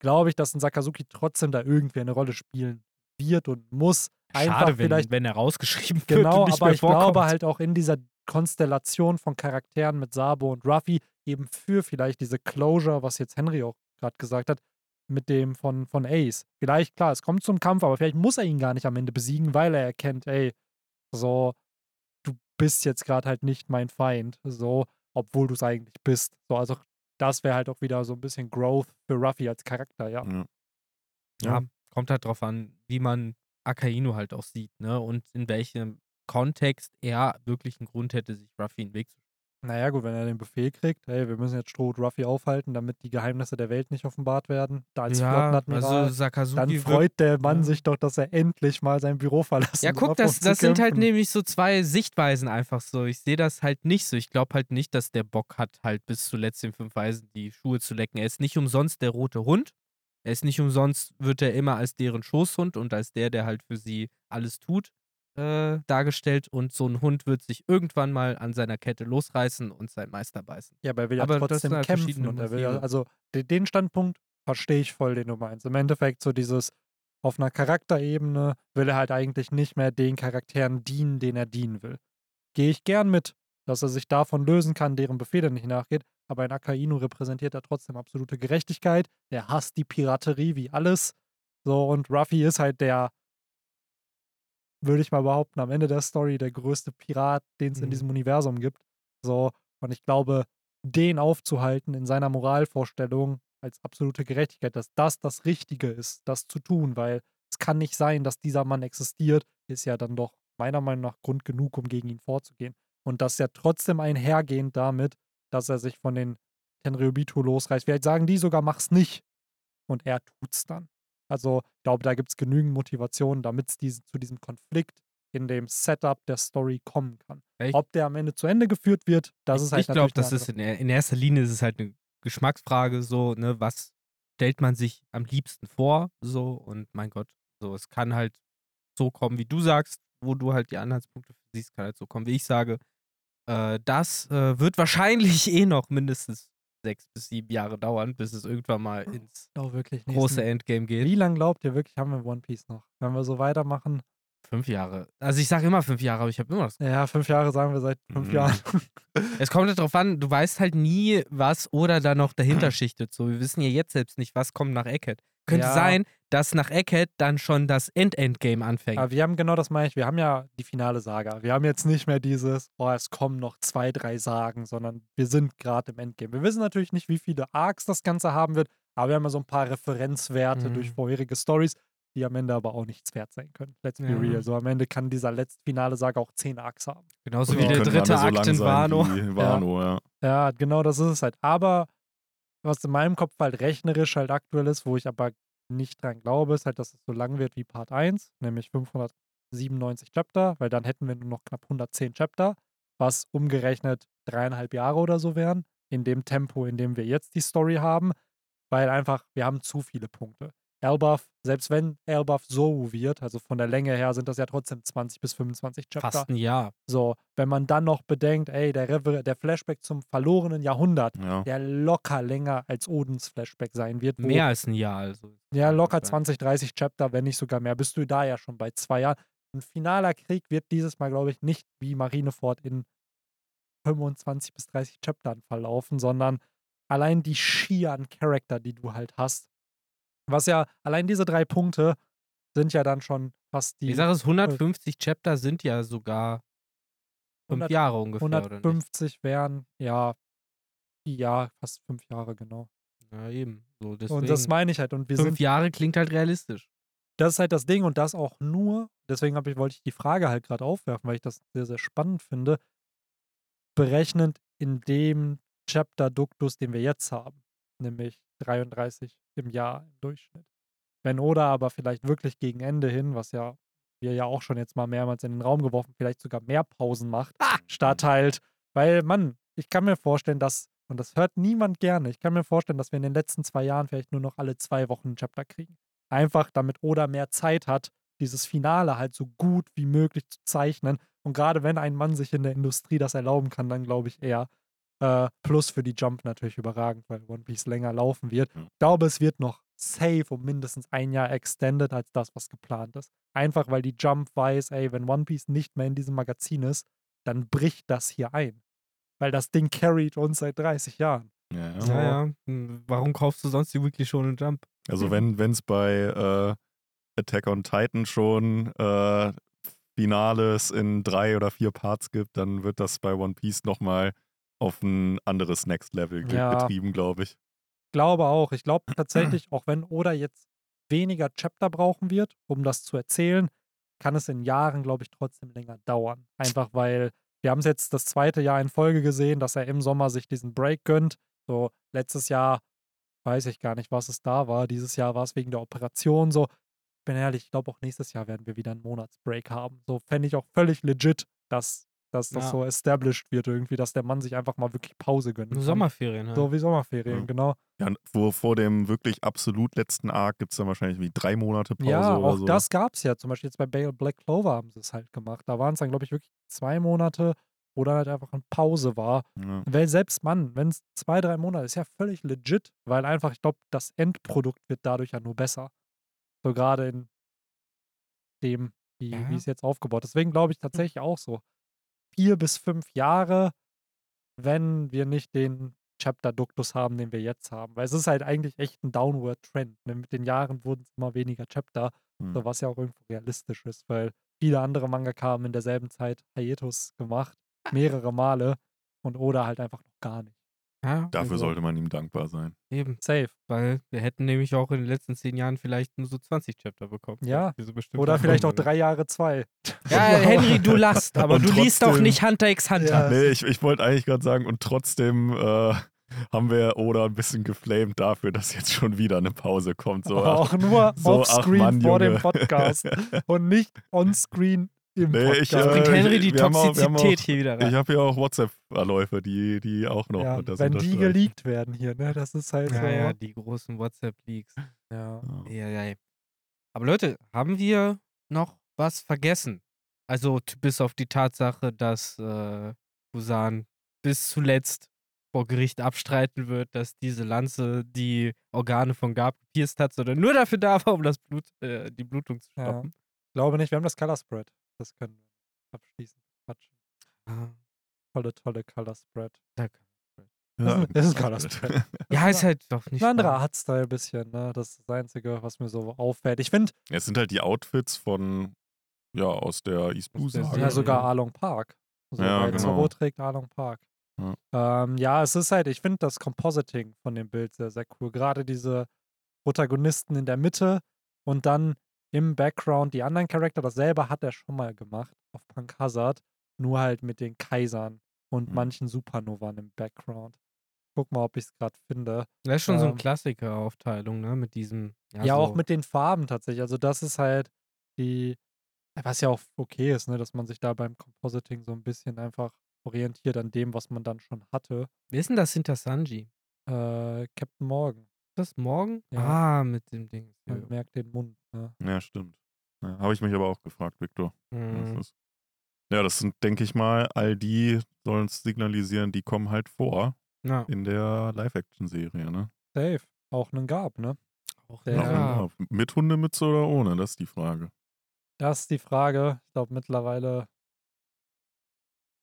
glaube ich, dass ein Sakazuki trotzdem da irgendwie eine Rolle spielen wird und muss. Schade, wenn, vielleicht wenn er rausgeschrieben wird Genau, aber ich vorkommt. glaube halt auch in dieser Konstellation von Charakteren mit Sabo und Ruffy eben für vielleicht diese Closure, was jetzt Henry auch gerade gesagt hat, mit dem von, von Ace. Vielleicht, klar, es kommt zum Kampf, aber vielleicht muss er ihn gar nicht am Ende besiegen, weil er erkennt, ey, so, du bist jetzt gerade halt nicht mein Feind, so, obwohl du es eigentlich bist. So, also das wäre halt auch wieder so ein bisschen Growth für Ruffy als Charakter, ja. Ja. Ja, kommt halt drauf an, wie man Akainu halt auch sieht, ne? Und in welchem Kontext er wirklich einen Grund hätte, sich Ruffy in den Weg zu Naja, gut, wenn er den Befehl kriegt, hey, wir müssen jetzt Stroh Ruffy aufhalten, damit die Geheimnisse der Welt nicht offenbart werden. Da als Ja, also Sakazuki dann freut der Mann ja. sich doch, dass er endlich mal sein Büro verlassen Ja, guck, das, das sind halt nämlich so zwei Sichtweisen einfach so. Ich sehe das halt nicht so. Ich glaube halt nicht, dass der Bock hat, halt bis zuletzt den fünf Weisen die Schuhe zu lecken. Er ist nicht umsonst der rote Hund. Er ist nicht umsonst, wird er immer als deren Schoßhund und als der, der halt für sie alles tut, äh, dargestellt. Und so ein Hund wird sich irgendwann mal an seiner Kette losreißen und seinen Meister beißen. Ja, aber er will ja Aber trotzdem halt kämpfen und er will ja, also de- den Standpunkt verstehe ich voll, den du meinst. Im Endeffekt so dieses auf einer Charakterebene will er halt eigentlich nicht mehr den Charakteren dienen, denen er dienen will. Gehe ich gern mit, dass er sich davon lösen kann, deren Befehle nicht nachgeht, aber in Akainu repräsentiert er trotzdem absolute Gerechtigkeit. Der hasst die Piraterie wie alles. So, und Ruffy ist halt der, würde ich mal behaupten, am Ende der Story der größte Pirat, den es in Mhm. diesem Universum gibt. So, und ich glaube, den aufzuhalten in seiner Moralvorstellung als absolute Gerechtigkeit, dass das das Richtige ist, das zu tun, weil es kann nicht sein, dass dieser Mann existiert, ist ja dann doch meiner Meinung nach Grund genug, um gegen ihn vorzugehen. Und das ja trotzdem einhergehend damit, dass er sich von den Tenryubito losreißt. Vielleicht sagen die sogar, mach's nicht. Und er tut's dann. Also, ich glaube, da gibt es genügend Motivation, damit es diesen, zu diesem Konflikt in dem Setup der Story kommen kann. Ich- Ob der am Ende zu Ende geführt wird, das ist halt ich glaube, das ist in, in erster Linie ist es halt eine Geschmacksfrage, so, ne, was stellt man sich am liebsten vor, so, und mein Gott, so, es kann halt so kommen, wie du sagst, wo du halt die Anhaltspunkte siehst, kann halt so kommen, wie ich sage. Äh, das äh, wird wahrscheinlich *laughs* eh noch mindestens sechs bis sieben Jahre dauern, bis es irgendwann mal ins Oh, wirklich große Endgame geht. Wie lange glaubt ihr wirklich, haben wir One Piece noch? Wenn wir so weitermachen? Fünf Jahre. Also ich sage immer fünf Jahre, aber ich habe immer das Ja, fünf Jahre sagen wir seit fünf Mhm. Jahren. Es kommt halt drauf an, du weißt halt nie, was oder da noch dahinter *clears throat* schichtet. So, wir wissen ja jetzt selbst nicht, was kommt nach Eckhead. Könnte Ja. sein, dass nach Eckhead dann schon das End-End-Game anfängt. Aber wir haben genau das meine ich. Wir haben ja die finale Saga. Wir haben jetzt nicht mehr dieses, oh, es kommen noch zwei, drei Sagen, sondern wir sind gerade im Endgame. Wir wissen natürlich nicht, wie viele Arcs das Ganze haben wird, aber wir haben ja so ein paar Referenzwerte Mhm. durch vorherige Stories, die am Ende aber auch nichts wert sein können. Let's be Ja. real. So am Ende kann dieser letzte finale Saga auch zehn Arcs haben. Genauso Und wie der dritte so Akt in Wano. *laughs* Wano, ja. Ja, genau das ist es halt. Aber was in meinem Kopf halt rechnerisch halt aktuell ist, wo ich aber nicht dran glaube, ist halt, dass es so lang wird wie Part 1, nämlich 597 Chapter, weil dann hätten wir nur noch knapp 110 Chapter, was umgerechnet dreieinhalb Jahre oder so wären, in dem Tempo, in dem wir jetzt die Story haben, weil einfach, wir haben zu viele Punkte. Elbaf, selbst wenn Elbaf so wird, also von der Länge her sind das ja trotzdem 20 bis 25 Chapter. Fast ein Jahr. So, wenn man dann noch bedenkt, ey, der, Rever der Flashback zum verlorenen Jahrhundert, ja. der locker länger als Odins Flashback sein wird. Mehr als ein Jahr. Also. Ja, locker sein. 20, 30 Chapter, wenn nicht sogar mehr. Bist du da ja schon bei zwei Jahren. Ein finaler Krieg wird dieses Mal, glaube ich, nicht wie Marineford in 25 bis 30 Chaptern verlaufen, sondern allein die Schier an Charakter, die du halt hast. Was ja, allein diese drei Punkte sind ja dann schon fast die Ich sage es, 150 Chapter sind ja sogar fünf 100 Jahre ungefähr, oder nicht? 150 wären, ja, ja, fast fünf Jahre, genau. Ja, eben. So, Und das meine ich halt. Und wir fünf sind, Jahre klingt halt realistisch. das ist halt das Ding und das auch nur, deswegen habe ich, wollte ich die Frage halt gerade aufwerfen, weil ich das sehr, sehr spannend finde, berechnend in dem Chapter-Duktus, den wir jetzt haben, nämlich 33 im Jahr im Durchschnitt. Wenn Oda aber vielleicht wirklich gegen Ende hin, was ja wir ja auch schon jetzt mal mehrmals in den Raum geworfen, vielleicht sogar mehr Pausen macht, statt halt, weil, Mann, ich kann mir vorstellen, dass, und das hört niemand gerne, ich kann mir vorstellen, dass wir in den letzten zwei Jahren vielleicht nur noch alle zwei Wochen ein Chapter kriegen. Einfach damit Oda mehr Zeit hat, dieses Finale halt so gut wie möglich zu zeichnen. Und gerade wenn ein Mann sich in der Industrie das erlauben kann, dann glaube ich eher. Äh, plus für die Jump natürlich überragend, weil One Piece länger laufen wird. Ich glaube, es wird noch safe um mindestens ein Jahr extended als das, was geplant ist. Einfach weil die Jump weiß, ey, wenn One Piece nicht mehr in diesem Magazin ist, dann bricht das hier ein. Weil das Ding carried uns seit 30 Jahren. Ja, ja. So. Ja, ja. Hm, Warum kaufst du sonst die Weekly Shonen Jump? Also wenn es bei äh, Attack on Titan schon äh, Finales in drei oder vier Parts gibt, dann wird das bei One Piece nochmal auf ein anderes Next Level Ja. getrieben, glaube ich. glaube auch. Ich glaube *clears throat* tatsächlich, auch wenn Oda jetzt weniger Chapter brauchen wird, um das zu erzählen, kann es in Jahren, glaube ich, trotzdem länger dauern. Einfach weil wir haben es jetzt das zweite Jahr in Folge gesehen, dass er im Sommer sich diesen Break gönnt. So, letztes Jahr weiß ich gar nicht, was es da war. Dieses Jahr war es wegen der Operation so. Ich bin ehrlich, ich glaube auch nächstes Jahr werden wir wieder einen Monatsbreak haben. So fände ich auch völlig legit, dass, dass das Ja. so established wird irgendwie, dass der Mann sich einfach mal wirklich Pause gönnen Nur kann. Sommerferien halt. So wie Sommerferien, Ja. genau. Ja, wo, vor dem wirklich absolut letzten Arc gibt es dann wahrscheinlich wie drei Monate Pause ja, oder auch so. das gab es ja. Zum Beispiel jetzt bei Ba- Black Clover haben sie es halt gemacht. Da waren es dann, glaube ich, wirklich zwei Monate, wo dann halt einfach eine Pause war. Ja. Weil selbst Mann, wenn es zwei, drei Monate ist, ja völlig legit, weil einfach, ich glaube, das Endprodukt wird dadurch ja nur besser. So gerade in dem, wie, Ja. wie es jetzt aufgebaut ist. Deswegen glaube ich tatsächlich auch so. Vier bis fünf Jahre, wenn wir nicht den Chapter-Duktus haben, den wir jetzt haben. Weil es ist halt eigentlich echt ein Downward-Trend. Ne? Mit den Jahren wurden es immer weniger Chapter, Hm. so was ja auch irgendwo realistisch ist, weil viele andere Mangaka haben in derselben Zeit Hiatus gemacht, mehrere Male und Oda halt einfach noch gar nicht. Ja, Dafür also sollte man ihm dankbar sein. Eben, Safe. weil wir hätten nämlich auch in den letzten zehn Jahren vielleicht nur so 20 Chapter bekommen. Ja. Oder vielleicht auch drei Jahre zwei. *laughs* Ja, Henry, du lachst, aber Und du liest doch trotzdem- nicht Hunter x Hunter. Ja. Nee, ich, ich wollte eigentlich gerade sagen, und trotzdem äh, haben wir Oda ein bisschen geflamed dafür, dass jetzt schon wieder eine Pause kommt. So, aber ach, auch nur so, offscreen vor dem. Podcast *laughs* und nicht onscreen im Nee, ich, äh, Bringt Henry die wir haben auch- Toxizität auch- hier wieder ich rein. habe hier auch WhatsApp-Verläufe, die, die auch noch ja, das wenn die unterstreichen. geleakt werden hier, ne? Das ist halt Ja, so. ja, die großen WhatsApp-Leaks. Ja. Ja. Ja, ja. Aber Leute, haben wir noch was vergessen? Also bis auf die Tatsache, dass äh, Busan bis zuletzt vor Gericht abstreiten wird, dass diese Lanze die Organe von Gab gepierst hat, sondern nur dafür da war, um das Blut, äh, die Blutung zu Ja. stoppen. Glaube nicht, wir haben das Color Spread. Das können wir abschließend quatschen. Ah, Tolle, tolle Color Spread. danke. Das ist- das ist ein Color Spread. *laughs* Ja, ist halt doch nicht Ein anderer. Artstyle ein bisschen, ne? Das ist das Einzige, was mir so auffällt. Ich finde, Es sind halt die Outfits von, ja, aus der East Blue. Serie, ja sogar ja. Along Park. So, Ja, genau. Zorro trägt Along Park. Ja. Ähm, ja, es ist halt, ich finde das Compositing von dem Bild sehr, sehr cool. Gerade diese Protagonisten in der Mitte und dann im Background die anderen Charakter. Dasselbe hat er schon mal gemacht auf Punk Hazard, nur halt mit den Kaisern und Mhm. manchen Supernovan im Background. Guck mal, ob ich es gerade finde. Das ist schon so eine Ähm, Klassiker-Aufteilung, ne? Mit diesem. Ja, Ja, so, auch mit den Farben tatsächlich. Also das ist halt die, was ja auch okay ist, ne, dass man sich da beim Compositing so ein bisschen einfach orientiert an dem, was man dann schon hatte. Wer ist denn das hinter Sanji? Äh, Captain Morgan, das morgen? Ja. Ah, mit dem Ding. man merkt den Mund. Ne? Ja, stimmt. Ja, Habe ich mich aber auch gefragt, Victor. was Mhm. das ist. Ja, das sind, denke ich mal, all die sollen es signalisieren, die kommen halt vor Ja. in der Live-Action-Serie, ne? Safe. Auch einen gab, ne? Auch Der- Ja. immer. Mit Hundemütze oder ohne? Das ist die Frage. Das ist die Frage. Ich glaube mittlerweile.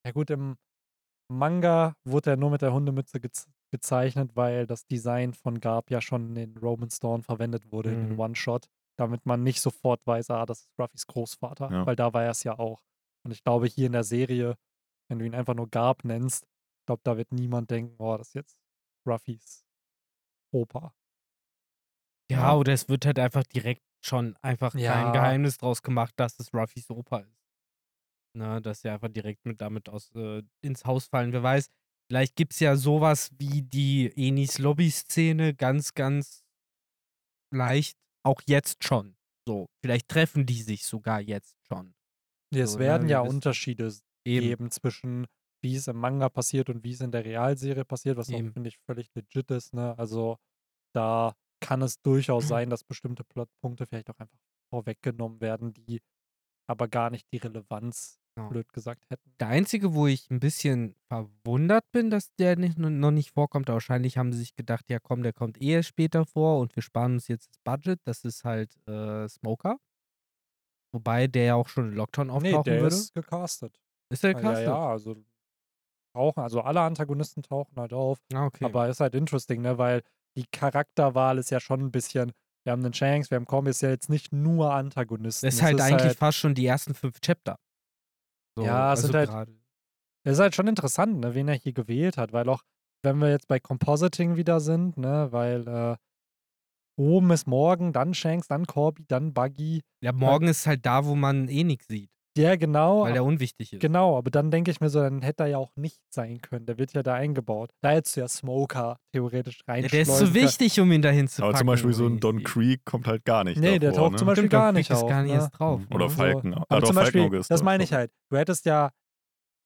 Ja gut, im Manga wurde er nur mit der Hundemütze gez gezeichnet, weil das Design von Garb ja schon in Roman Storm verwendet wurde in Mhm. den One-Shot, damit man nicht sofort weiß, ah, das ist Ruffys Großvater, Ja. weil da war er es ja auch. Und ich glaube, hier in der Serie, wenn du ihn einfach nur Garb nennst, ich glaube, da wird niemand denken, oh, das ist jetzt Ruffys Opa. Ja, Ja. oder es wird halt einfach direkt schon einfach Ja. kein Geheimnis draus gemacht, dass es Ruffys Opa ist. Na, dass sie einfach direkt mit damit aus, äh, ins Haus fallen. Wer weiß, vielleicht gibt es ja sowas wie die Enis Lobby-Szene ganz, ganz leicht, auch jetzt schon. So, vielleicht treffen die sich sogar jetzt schon. Es So, ne, werden wir ja Unterschiede Eben. geben zwischen wie es im Manga passiert und wie es in der Realserie passiert, was auch, Eben. finde ich, völlig legit ist. Ne? Also da kann es durchaus *clears throat* sein, dass bestimmte Plotpunkte vielleicht auch einfach vorweggenommen werden, die aber gar nicht die Relevanz, Genau. blöd gesagt, hätten. Der einzige, wo ich ein bisschen verwundert bin, dass der nicht, noch nicht vorkommt, wahrscheinlich haben sie sich gedacht, ja komm, der kommt eher später vor und wir sparen uns jetzt das Budget. Das ist halt äh, Smoker. Wobei der ja auch schon in Lockdown Nee, auftauchen der würde. ist gecastet. ist der Ja, gecastet? ja, also tauchen, also alle Antagonisten tauchen halt auf. Ah, okay. Aber ist halt interesting, ne? Weil die Charakterwahl ist ja schon ein bisschen. Wir haben einen Shanks, wir haben Combs, ist ja jetzt nicht nur Antagonisten. das ist halt eigentlich fast schon die ersten fünf Chapter. So, Ja, es also halt- ist halt schon interessant, ne, wen er hier gewählt hat, weil auch, wenn wir jetzt bei Compositing wieder sind, ne, weil äh, oben ist Morgan, dann Shanks, dann Corby, dann Buggy. Ja, morgen ist halt da, wo man eh nichts sieht. Ja, genau. weil der unwichtig ist. Genau, aber dann denke ich mir so, dann hätte er ja auch nicht sein können. Der wird ja da eingebaut. Da hättest du ja Smoker theoretisch Ja, reinschleusen der ist zu können. wichtig, um ihn dahin zu Aber packen. zum Beispiel so ein Don. Creek kommt halt gar nicht Nee, der davor, taucht ne? zum Beispiel Stimmt, gar nicht ist auf. gar nicht ne? erst drauf. Oder ne? Falken. Ah, Aber zum Beispiel, das da, meine ich halt. Du hättest ja,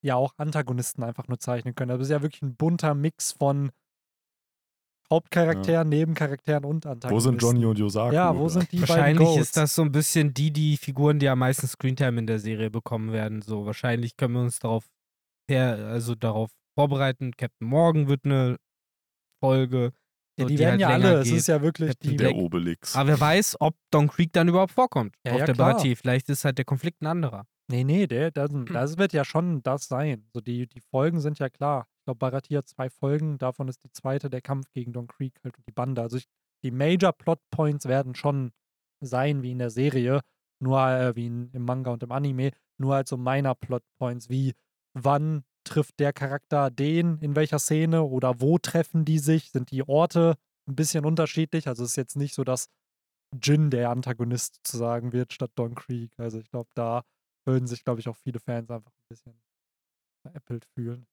ja auch Antagonisten einfach nur zeichnen können. Das ist ja wirklich ein bunter Mix von Hauptcharakteren, Nebencharakteren und Wo Antagonisten. sind Johnny und Yosaku? Ja, wo da? sind die beiden Wahrscheinlich Goats? ist das so ein bisschen die, die Figuren, die am meisten Screentime in der Serie bekommen werden. So, wahrscheinlich können wir uns darauf her, also darauf vorbereiten. Captain Morgan wird eine Folge. ja, so, die die werden halt ja alle, es geht. ist ja wirklich die Der. Obelix. Aber wer weiß, ob Don Creek dann überhaupt vorkommt Ja, auf ja, der klar. Partie. Vielleicht ist halt der Konflikt ein anderer. Nee, nee, der, das, Hm. das wird ja schon das sein. So die, die Folgen sind ja klar. Ich glaube, Barati hat zwei Folgen, davon ist die zweite der Kampf gegen Don Creek halt und die Bande. Also ich, die Major Plot Points werden schon sein wie in der Serie, nur äh, wie in, im Manga und im Anime, nur halt so minor Plot Points wie wann trifft der Charakter den in welcher Szene oder wo treffen die sich, sind die Orte ein bisschen unterschiedlich. Also es ist jetzt nicht so, dass Jin der Antagonist zu sagen wird statt Don Creek. Also ich glaube, da würden sich, glaube ich, auch viele Fans einfach ein bisschen veräppelt fühlen.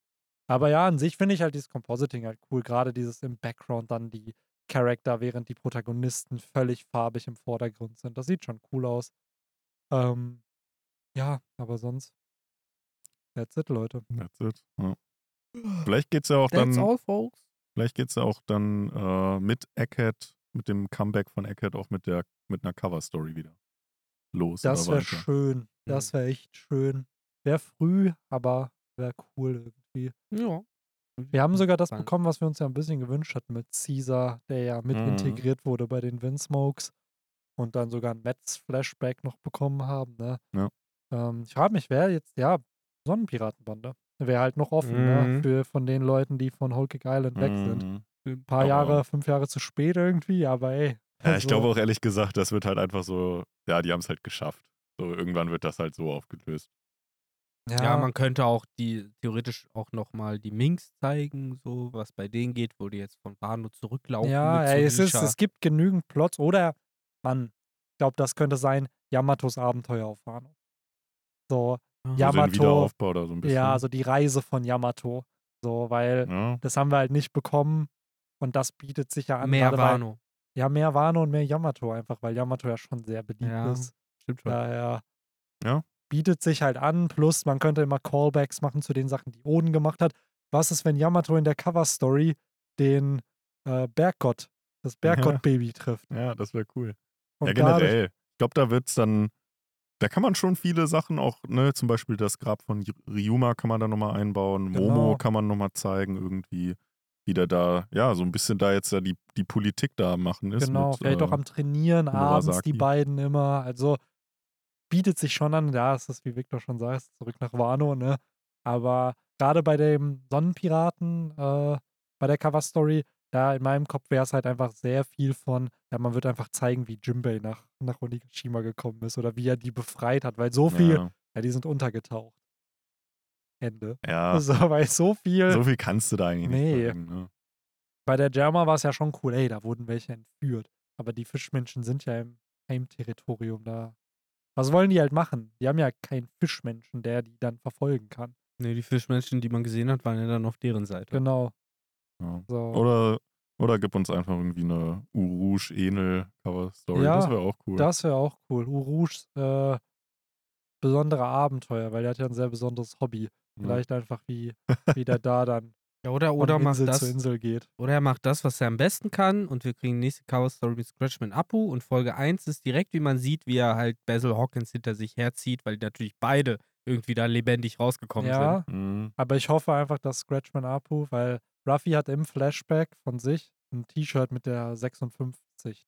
Aber ja, an sich finde ich halt dieses Compositing halt cool. Gerade dieses im Background dann die Charakter, während die Protagonisten völlig farbig im Vordergrund sind. Das sieht schon cool aus. Ähm, ja, aber sonst. That's it, Leute. That's it. Ja. Vielleicht geht's ja auch dann, all, folks. vielleicht geht's ja auch dann äh, mit Egghead, mit dem Comeback von Egghead auch mit der mit einer Cover-Story wieder los. Das wäre schön. Das wäre echt schön. Wäre früh, aber wäre cool irgendwie. Ja. Wir haben sogar das bekommen, was wir uns ja ein bisschen gewünscht hatten mit Caesar, der ja mit Mhm. integriert wurde bei den Windsmokes und dann sogar ein Metz-Flashback noch bekommen haben. Ne? Ja. Ähm, ich frage mich, wer jetzt, ja, Sonnenpiratenbande. Wäre halt noch offen, ne? Mhm. Für von den Leuten, die von Cake Island weg sind. Mhm. Ein paar Aber- Jahre, fünf Jahre zu spät irgendwie, aber ey. Ja, ich so- glaube auch ehrlich gesagt, das wird halt einfach so, ja, die haben es halt geschafft. So, irgendwann wird das halt so aufgelöst. Ja, man könnte auch die theoretisch auch nochmal die Minks zeigen, so was bei denen geht, wo die jetzt von Wano zurücklaufen. Ja, mit ey, es, ist, es gibt genügend Plots. Oder, Mann, ich glaube, das könnte sein Yamatos Abenteuer auf Wano. So. Ja, Also den Yamato- so ein bisschen. ja, so die Reise von Yamato. So, weil Ja. das haben wir halt nicht bekommen. Und das bietet sich ja an. mehr Wano. Ja, mehr Wano und mehr Yamato einfach, weil Yamato ja schon sehr beliebt Ja. ist. Stimmt schon. Daher Ja. bietet sich halt an. Plus, man könnte immer Callbacks machen zu den Sachen, die Oden gemacht hat. Was ist, wenn Yamato in der Cover-Story den äh, Berggott, das *laughs* Berggott-Baby trifft? ja, das wäre cool. Und ja, generell. Ich glaube, da wird's dann, da kann man schon viele Sachen auch, ne, zum Beispiel das Grab von Ryuma kann man da nochmal einbauen, Genau. Momo kann man nochmal zeigen, irgendwie, wie der da, ja, so ein bisschen da jetzt ja die, die Politik da machen ist. Genau, mit, vielleicht auch äh, am Trainieren abends, Murasaki. die beiden immer. Also bietet sich schon an, ja, es ist, wie Victor schon sagt, zurück nach Wano, ne? Aber gerade bei dem Sonnenpiraten, äh, bei der Cover-Story, da in meinem Kopf wäre es halt einfach sehr viel von, ja, man wird einfach zeigen, wie Jimbei nach, nach Onigashima gekommen ist oder wie er die befreit hat, weil so viel, ja, Ja, die sind untergetaucht. Ende. ja *laughs* So, weil so viel. so viel kannst du da eigentlich Nee. nicht sagen. Ne? Bei der Germa war es ja schon cool, ey, da wurden welche entführt. Aber die Fischmenschen sind ja im Heimterritorium da. Was wollen die halt machen? Die haben ja keinen Fischmenschen, der die dann verfolgen kann. Nee, die Fischmenschen, die man gesehen hat, waren ja dann auf deren Seite. Genau. Ja. So. Oder, oder gib uns einfach irgendwie eine Urush Enel Cover Story. Ja, das wäre auch cool. Das wäre auch cool. Urushs äh, besondere Abenteuer, weil der hat ja ein sehr besonderes Hobby. Vielleicht einfach wie, wie der da dann *laughs* Ja, oder, von oder macht Insel das, zu Insel geht. oder er macht das, was er am besten kann und wir kriegen nächste Cover Story mit Scratchman Apu und Folge 1 ist direkt, wie man sieht, wie er halt Basil Hawkins hinter sich herzieht, weil die natürlich beide irgendwie da lebendig rausgekommen Ja, Mhm. aber ich hoffe einfach, dass Scratchman Apu, weil Ruffy hat im Flashback von sich ein T-Shirt mit der 56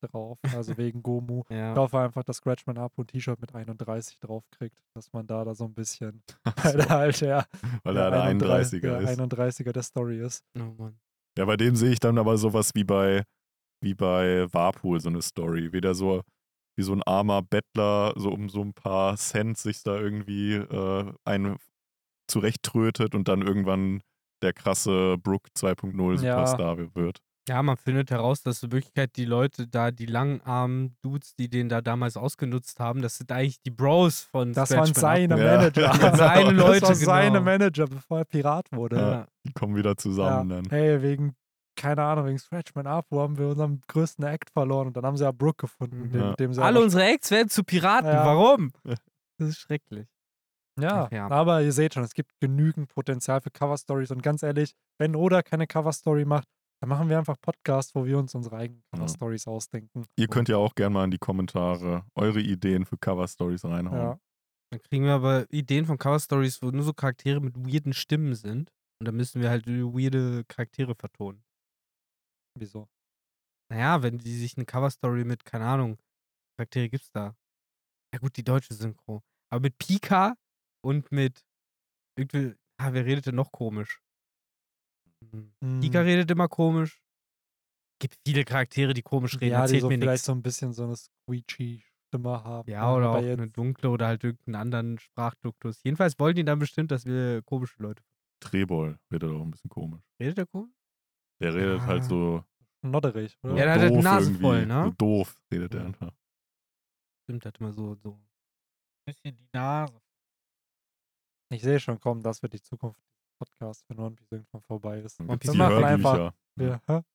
drauf, also wegen Gomu. *laughs* Ja. Ich hoffe einfach, dass Scratchman Apu ein T-Shirt mit 31 drauf kriegt, dass man da da so ein bisschen, *laughs* so, er halt der, weil er der 31er der ist. 31er der Story ist. Oh Mann. Ja, bei dem sehe ich dann aber sowas wie bei, wie bei Warpool, so eine Story. Wie der so, wie so ein armer Bettler, so um so ein paar Cent sich da irgendwie äh, einen zurechttrötet und dann irgendwann der krasse Brook 2.0 Ja. Superstar wird. Ja, man findet heraus, dass in Wirklichkeit die Leute da, die langarmen Dudes, die den da damals ausgenutzt haben, das sind eigentlich die Bros von Das waren Scratchman seine. Ja. Manager. *laughs* Genau. Seine *laughs* Leute, das war seine genau. Manager, bevor er Pirat wurde. Ja. Die kommen wieder zusammen Ja. dann. Hey, wegen, keine Ahnung, wegen Scratchman Up, wo haben wir unseren größten Act verloren und dann haben sie ja Brooke gefunden, Mhm. dem, Ja. dem sie Alle unsere Acts werden zu Piraten. Ja. Warum? *laughs* Ja. Das ist schrecklich. Ja, Ach ja. aber ihr seht schon, es gibt genügend Potenzial für Cover-Stories und ganz ehrlich, wenn Oda keine Cover-Story macht, dann machen wir einfach Podcasts, wo wir uns unsere eigenen Ja. Cover-Stories ausdenken. Ihr könnt ja auch gerne mal in die Kommentare eure Ideen für Cover-Stories reinhauen. Ja. Dann kriegen wir aber Ideen von Cover-Stories, wo nur so Charaktere mit weirden Stimmen sind. Und dann müssen wir halt weirde Charaktere vertonen. Wieso? Naja, wenn die sich eine Cover-Story mit, keine Ahnung, Charaktere gibt's da. Ja gut, die deutsche Synchro. Aber mit Pika und mit irgendwie, ah, wer redet denn noch komisch? Hm. Hm, Pika redet immer komisch. Gibt viele Charaktere, die komisch reden. ja, die so mir vielleicht nichts. so ein bisschen so eine Squeegee-Stimme haben. Ja, ne? oder Aber auch jetzt, eine dunkle oder halt irgendeinen anderen Sprachduktus. Jedenfalls wollen die dann bestimmt, dass wir komische Leute. Trebol redet auch ein bisschen komisch. Redet der komisch? Der redet Ah. halt so, Nodderig, oder? Ja, der hat halt die Nase irgendwie. voll, ne? So doof redet er Ja. einfach. Stimmt, hat immer so, so. Ein bisschen die Nase. Ich sehe schon kommen, das wird die Zukunft des Podcasts, wenn One Piece irgendwann vorbei ist. Dann One gibt es Piece die Hörbücher.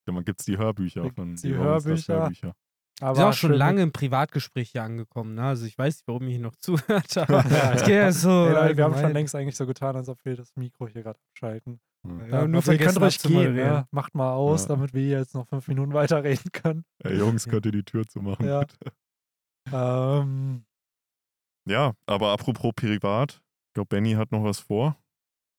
Ja, man gibt es die Hörbücher von gibt's die Hörbücher. Hörbücher. Aber Wir sind auch schon lange im Privatgespräch hier angekommen, ne? Also ich weiß nicht, warum ihr hier noch *laughs* zuhört, aber *laughs* Ja, es geht ja so. Ey, Leute, wir haben schon längst eigentlich so getan, als ob wir das Mikro hier gerade abschalten. Ja. Ja, Ja, nur also ihr könnt ruhig gehen, ne? Macht mal aus, Ja. damit wir hier jetzt noch fünf Minuten weiterreden können. Ey, Jungs, könnt ihr die Tür zumachen, Ja. bitte? Ähm, Ja, aber apropos Privat, ich glaube, Benny hat noch was vor.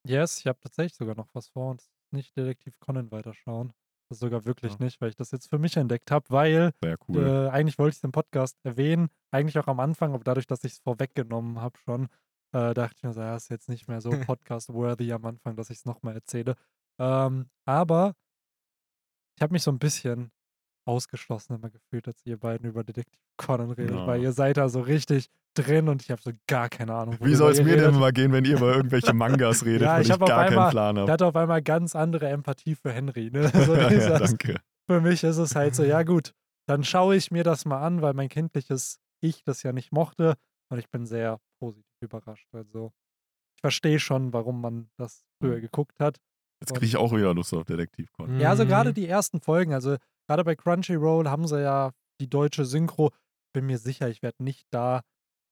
Yes, ich habe tatsächlich sogar noch was vor und nicht Detektiv Conan weiterschauen. Das ist sogar wirklich Ja. nicht, weil ich das jetzt für mich entdeckt habe, weil cool. äh, eigentlich wollte ich es im Podcast erwähnen, eigentlich auch am Anfang, aber dadurch, dass ich es vorweggenommen habe schon, äh, dachte ich mir so, ja, ist jetzt nicht mehr so *laughs* podcast-worthy am Anfang, dass ich es nochmal erzähle. Ähm, aber ich habe mich so ein bisschen ausgeschlossen immer gefühlt, als ihr beiden über Detektiv Conan redet, Ja. weil ihr seid da so richtig drin und ich habe so gar keine Ahnung. Wie soll es mir denn redet. immer gehen, wenn ihr über irgendwelche Mangas *laughs* redet, Ja, ich ich gar keinen einmal- Plan Der habe? hat auf einmal ganz andere Empathie für Henry. Ne? *laughs* *laughs* So ja, dieses, danke. für mich ist es halt so, ja gut, dann schaue ich mir das mal an, weil mein kindliches Ich das ja nicht mochte und ich bin sehr positiv überrascht. Also ich verstehe schon, warum man das früher Mhm. geguckt hat. Jetzt kriege ich auch wieder Lust auf Detektiv Conan. Ja, also Mhm. gerade die ersten Folgen, also gerade bei Crunchyroll haben sie ja die deutsche Synchro. Bin mir sicher, ich werde nicht da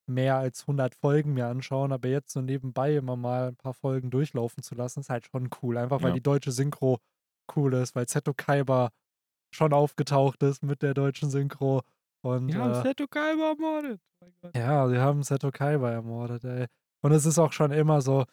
mehr als 100 Folgen mir anschauen, aber jetzt so nebenbei immer mal ein paar Folgen durchlaufen zu lassen, ist halt schon cool. Einfach weil Ja. die deutsche Synchro cool ist, weil Seto Kaiba schon aufgetaucht ist mit der deutschen Synchro. Und Ja, äh, Seto Kaiba ermordet. Oh ja, sie haben Seto Kaiba ermordet, ey. Und es ist auch schon immer so,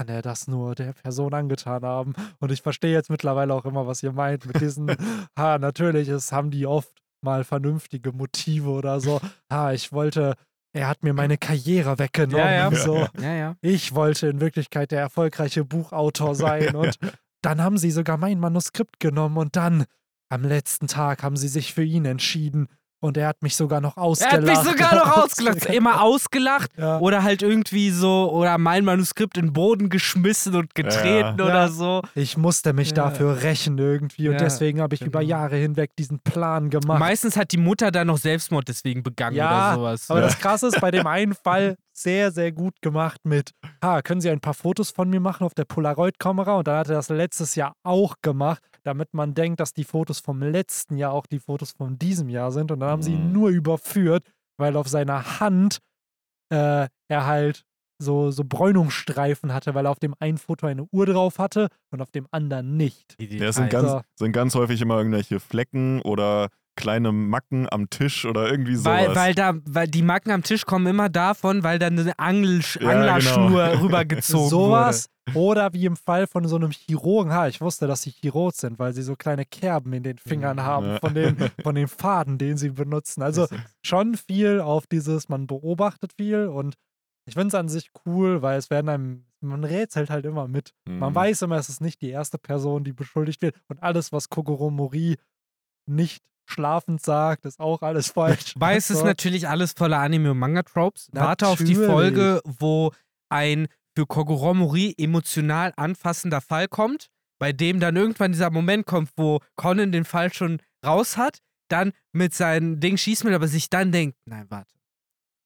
kann er das nur der Person angetan haben? Und ich verstehe jetzt mittlerweile auch immer, was ihr meint mit diesen, *laughs* ha, natürlich, es haben die oft mal vernünftige Motive oder so. Ha, ich wollte, er hat mir meine Karriere weggenommen. Ja, ja. So. Ja, ja. Ich wollte in Wirklichkeit der erfolgreiche Buchautor sein und *laughs* dann haben sie sogar mein Manuskript genommen und dann am letzten Tag haben sie sich für ihn entschieden und er hat mich sogar noch Er ausgelacht. hat mich sogar noch *laughs* ausgelacht. Immer ausgelacht Ja. oder halt irgendwie so, oder mein Manuskript in den Boden geschmissen und getreten Ja. oder Ja. so. Ich musste mich Ja. dafür rächen irgendwie und Ja, deswegen habe ich über genau. Jahre hinweg diesen Plan gemacht. Meistens hat die Mutter dann noch Selbstmord deswegen begangen Ja, oder sowas. Aber Ja. das Krasse ist, bei dem einen Fall sehr, sehr gut gemacht mit, ha, können Sie ein paar Fotos von mir machen auf der Polaroid-Kamera? Und dann hat er das letztes Jahr auch gemacht, damit man denkt, dass die Fotos vom letzten Jahr auch die Fotos von diesem Jahr sind. Und dann haben sie ihn Mhm. nur überführt, weil auf seiner Hand äh, er halt so, so Bräunungsstreifen hatte, weil er auf dem einen Foto eine Uhr drauf hatte und auf dem anderen nicht. Ja, es sind Details. ganz, sind ganz häufig immer irgendwelche Flecken oder kleine Macken am Tisch oder irgendwie sowas. Weil, weil da, weil die Macken am Tisch kommen immer davon, weil da eine Angel, Ja, Anglerschnur genau. rübergezogen *laughs* Sowas. Oder wie im Fall von so einem Chirurgen. Ha, ich wusste, dass sie Chirurg sind, weil sie so kleine Kerben in den Fingern haben Ja. von den, *laughs* von den Faden, den sie benutzen. Also wurde. schon viel auf dieses, man beobachtet viel und ich finde es an sich cool, weil es werden einem, man rätselt halt immer mit. Man Mhm. weiß immer, es ist nicht die erste Person, die beschuldigt wird. Und alles, was Kogoro Mori nicht schlafend sagt, ist auch alles falsch. *laughs* Weil es ist natürlich alles voller Anime- und Manga-Tropes. Warte auf die. Folge, wo ein für Kogoro Mori emotional anfassender Fall kommt. bei dem dann irgendwann dieser Moment kommt, wo Conan den Fall schon raus hat, dann mit seinem Ding schießen will, aber sich dann denkt, nein, warte.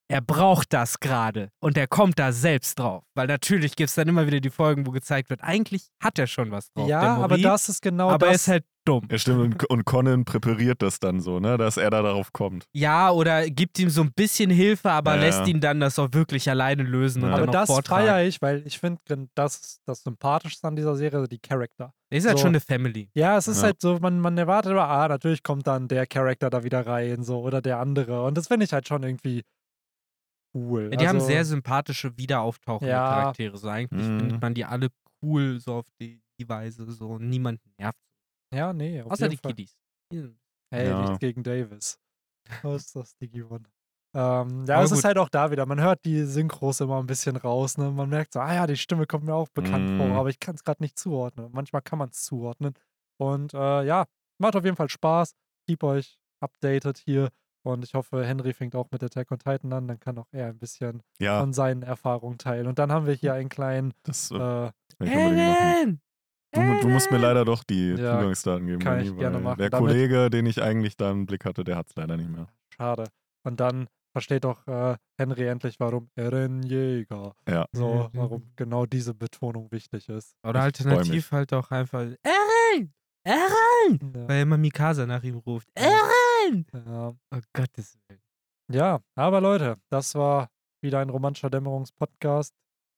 Er braucht das gerade und er kommt da selbst drauf. Weil natürlich gibt es dann immer wieder die Folgen, wo gezeigt wird, eigentlich hat er schon was drauf. Ja, aber das ist genau aber er das. ist halt dumm. Ja, stimmt. Und, und Conan präpariert das dann so, ne, dass er da darauf kommt. Ja, oder gibt ihm so ein bisschen Hilfe, aber Ja, lässt ja. ihn dann das auch wirklich alleine lösen und Ja. dann aber das feiere ich, weil ich finde, das ist das Sympathischste an dieser Serie, die Charakter. Er ist halt So. schon eine Family. Ja, es ist Ja. halt so, man, man erwartet immer, ah, natürlich kommt dann der Charakter da wieder rein, so, oder der andere. Und das finde ich halt schon irgendwie cool. Ja, die haben also, sehr sympathische, wiederauftauchende Ja. Charaktere. So eigentlich Mhm. findet man die alle cool, so auf die, die Weise. So niemand nervt. Ja, nee, auf Außer jeden die Fall. Kiddies. Die sind- Hey, Ja. nichts gegen Davis. *laughs* Was ist das, Digimon? Ähm, ja, Aber es ist gut. halt auch da wieder. Man hört die Synchros immer ein bisschen raus. Ne? Man merkt so, ah ja, die Stimme kommt mir auch bekannt Mm. vor, aber ich kann es gerade nicht zuordnen. Manchmal kann man es zuordnen. Und äh, ja, macht auf jeden Fall Spaß. Keep euch updated hier. Und ich hoffe, Henry fängt auch mit Attack on Titan an. Dann kann auch er ein bisschen Ja, von seinen Erfahrungen teilen. Und dann haben wir hier einen kleinen, das äh, äh, Du, du musst mir leider doch die Ja, Zugangsdaten geben. kann ich gerne machen. Der Damit- Kollege, den ich eigentlich da im Blick hatte, der hat es leider nicht mehr. schade. Und dann versteht auch äh, Henry endlich, warum Eren Jäger. Ja. So, warum genau diese Betonung wichtig ist. Oder Ich alternativ halt auch einfach Eren! Eren! Ja. Weil immer Mikasa nach ihm ruft. Eren! Ja. Oh Gottes Willen. Ja, aber Leute, das war wieder ein romantischer Dämmerungspodcast.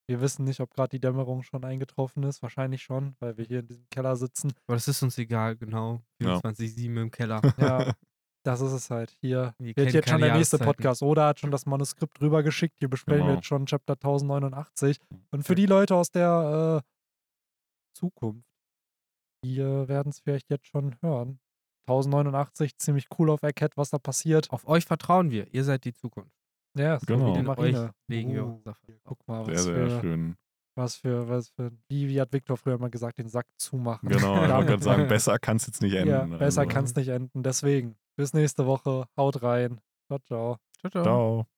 Wir wissen nicht, ob gerade die Dämmerung schon eingetroffen ist. Wahrscheinlich schon, weil wir hier in diesem Keller sitzen. Aber das ist uns egal, genau. Ja. 24-7 im Keller. *laughs* Ja, das ist es halt. Hier Wir wird jetzt schon der nächste. Podcast. Oda hat schon das Manuskript rübergeschickt. Hier besprechen wir Genau. jetzt schon Chapter 1089. Und für die Leute aus der äh, Zukunft, die äh, werden es vielleicht jetzt schon hören. 1089, ziemlich cool auf Egghead, was da passiert. Auf euch vertrauen wir. Ihr seid die Zukunft. Ja, so Genau. wie die In Marine. Uh, unser Vertrauen. Guck mal, Sehr, was sehr für, schön. was für, was für, wie, wie hat Victor früher mal gesagt, den Sack zumachen. Genau, *laughs* ich wollte gerade sagen, *laughs* besser kann es jetzt nicht enden. Ja, besser also. kann es nicht enden. Deswegen, bis nächste Woche. Haut rein. Ciao, ciao. Ciao, ciao. Ciao.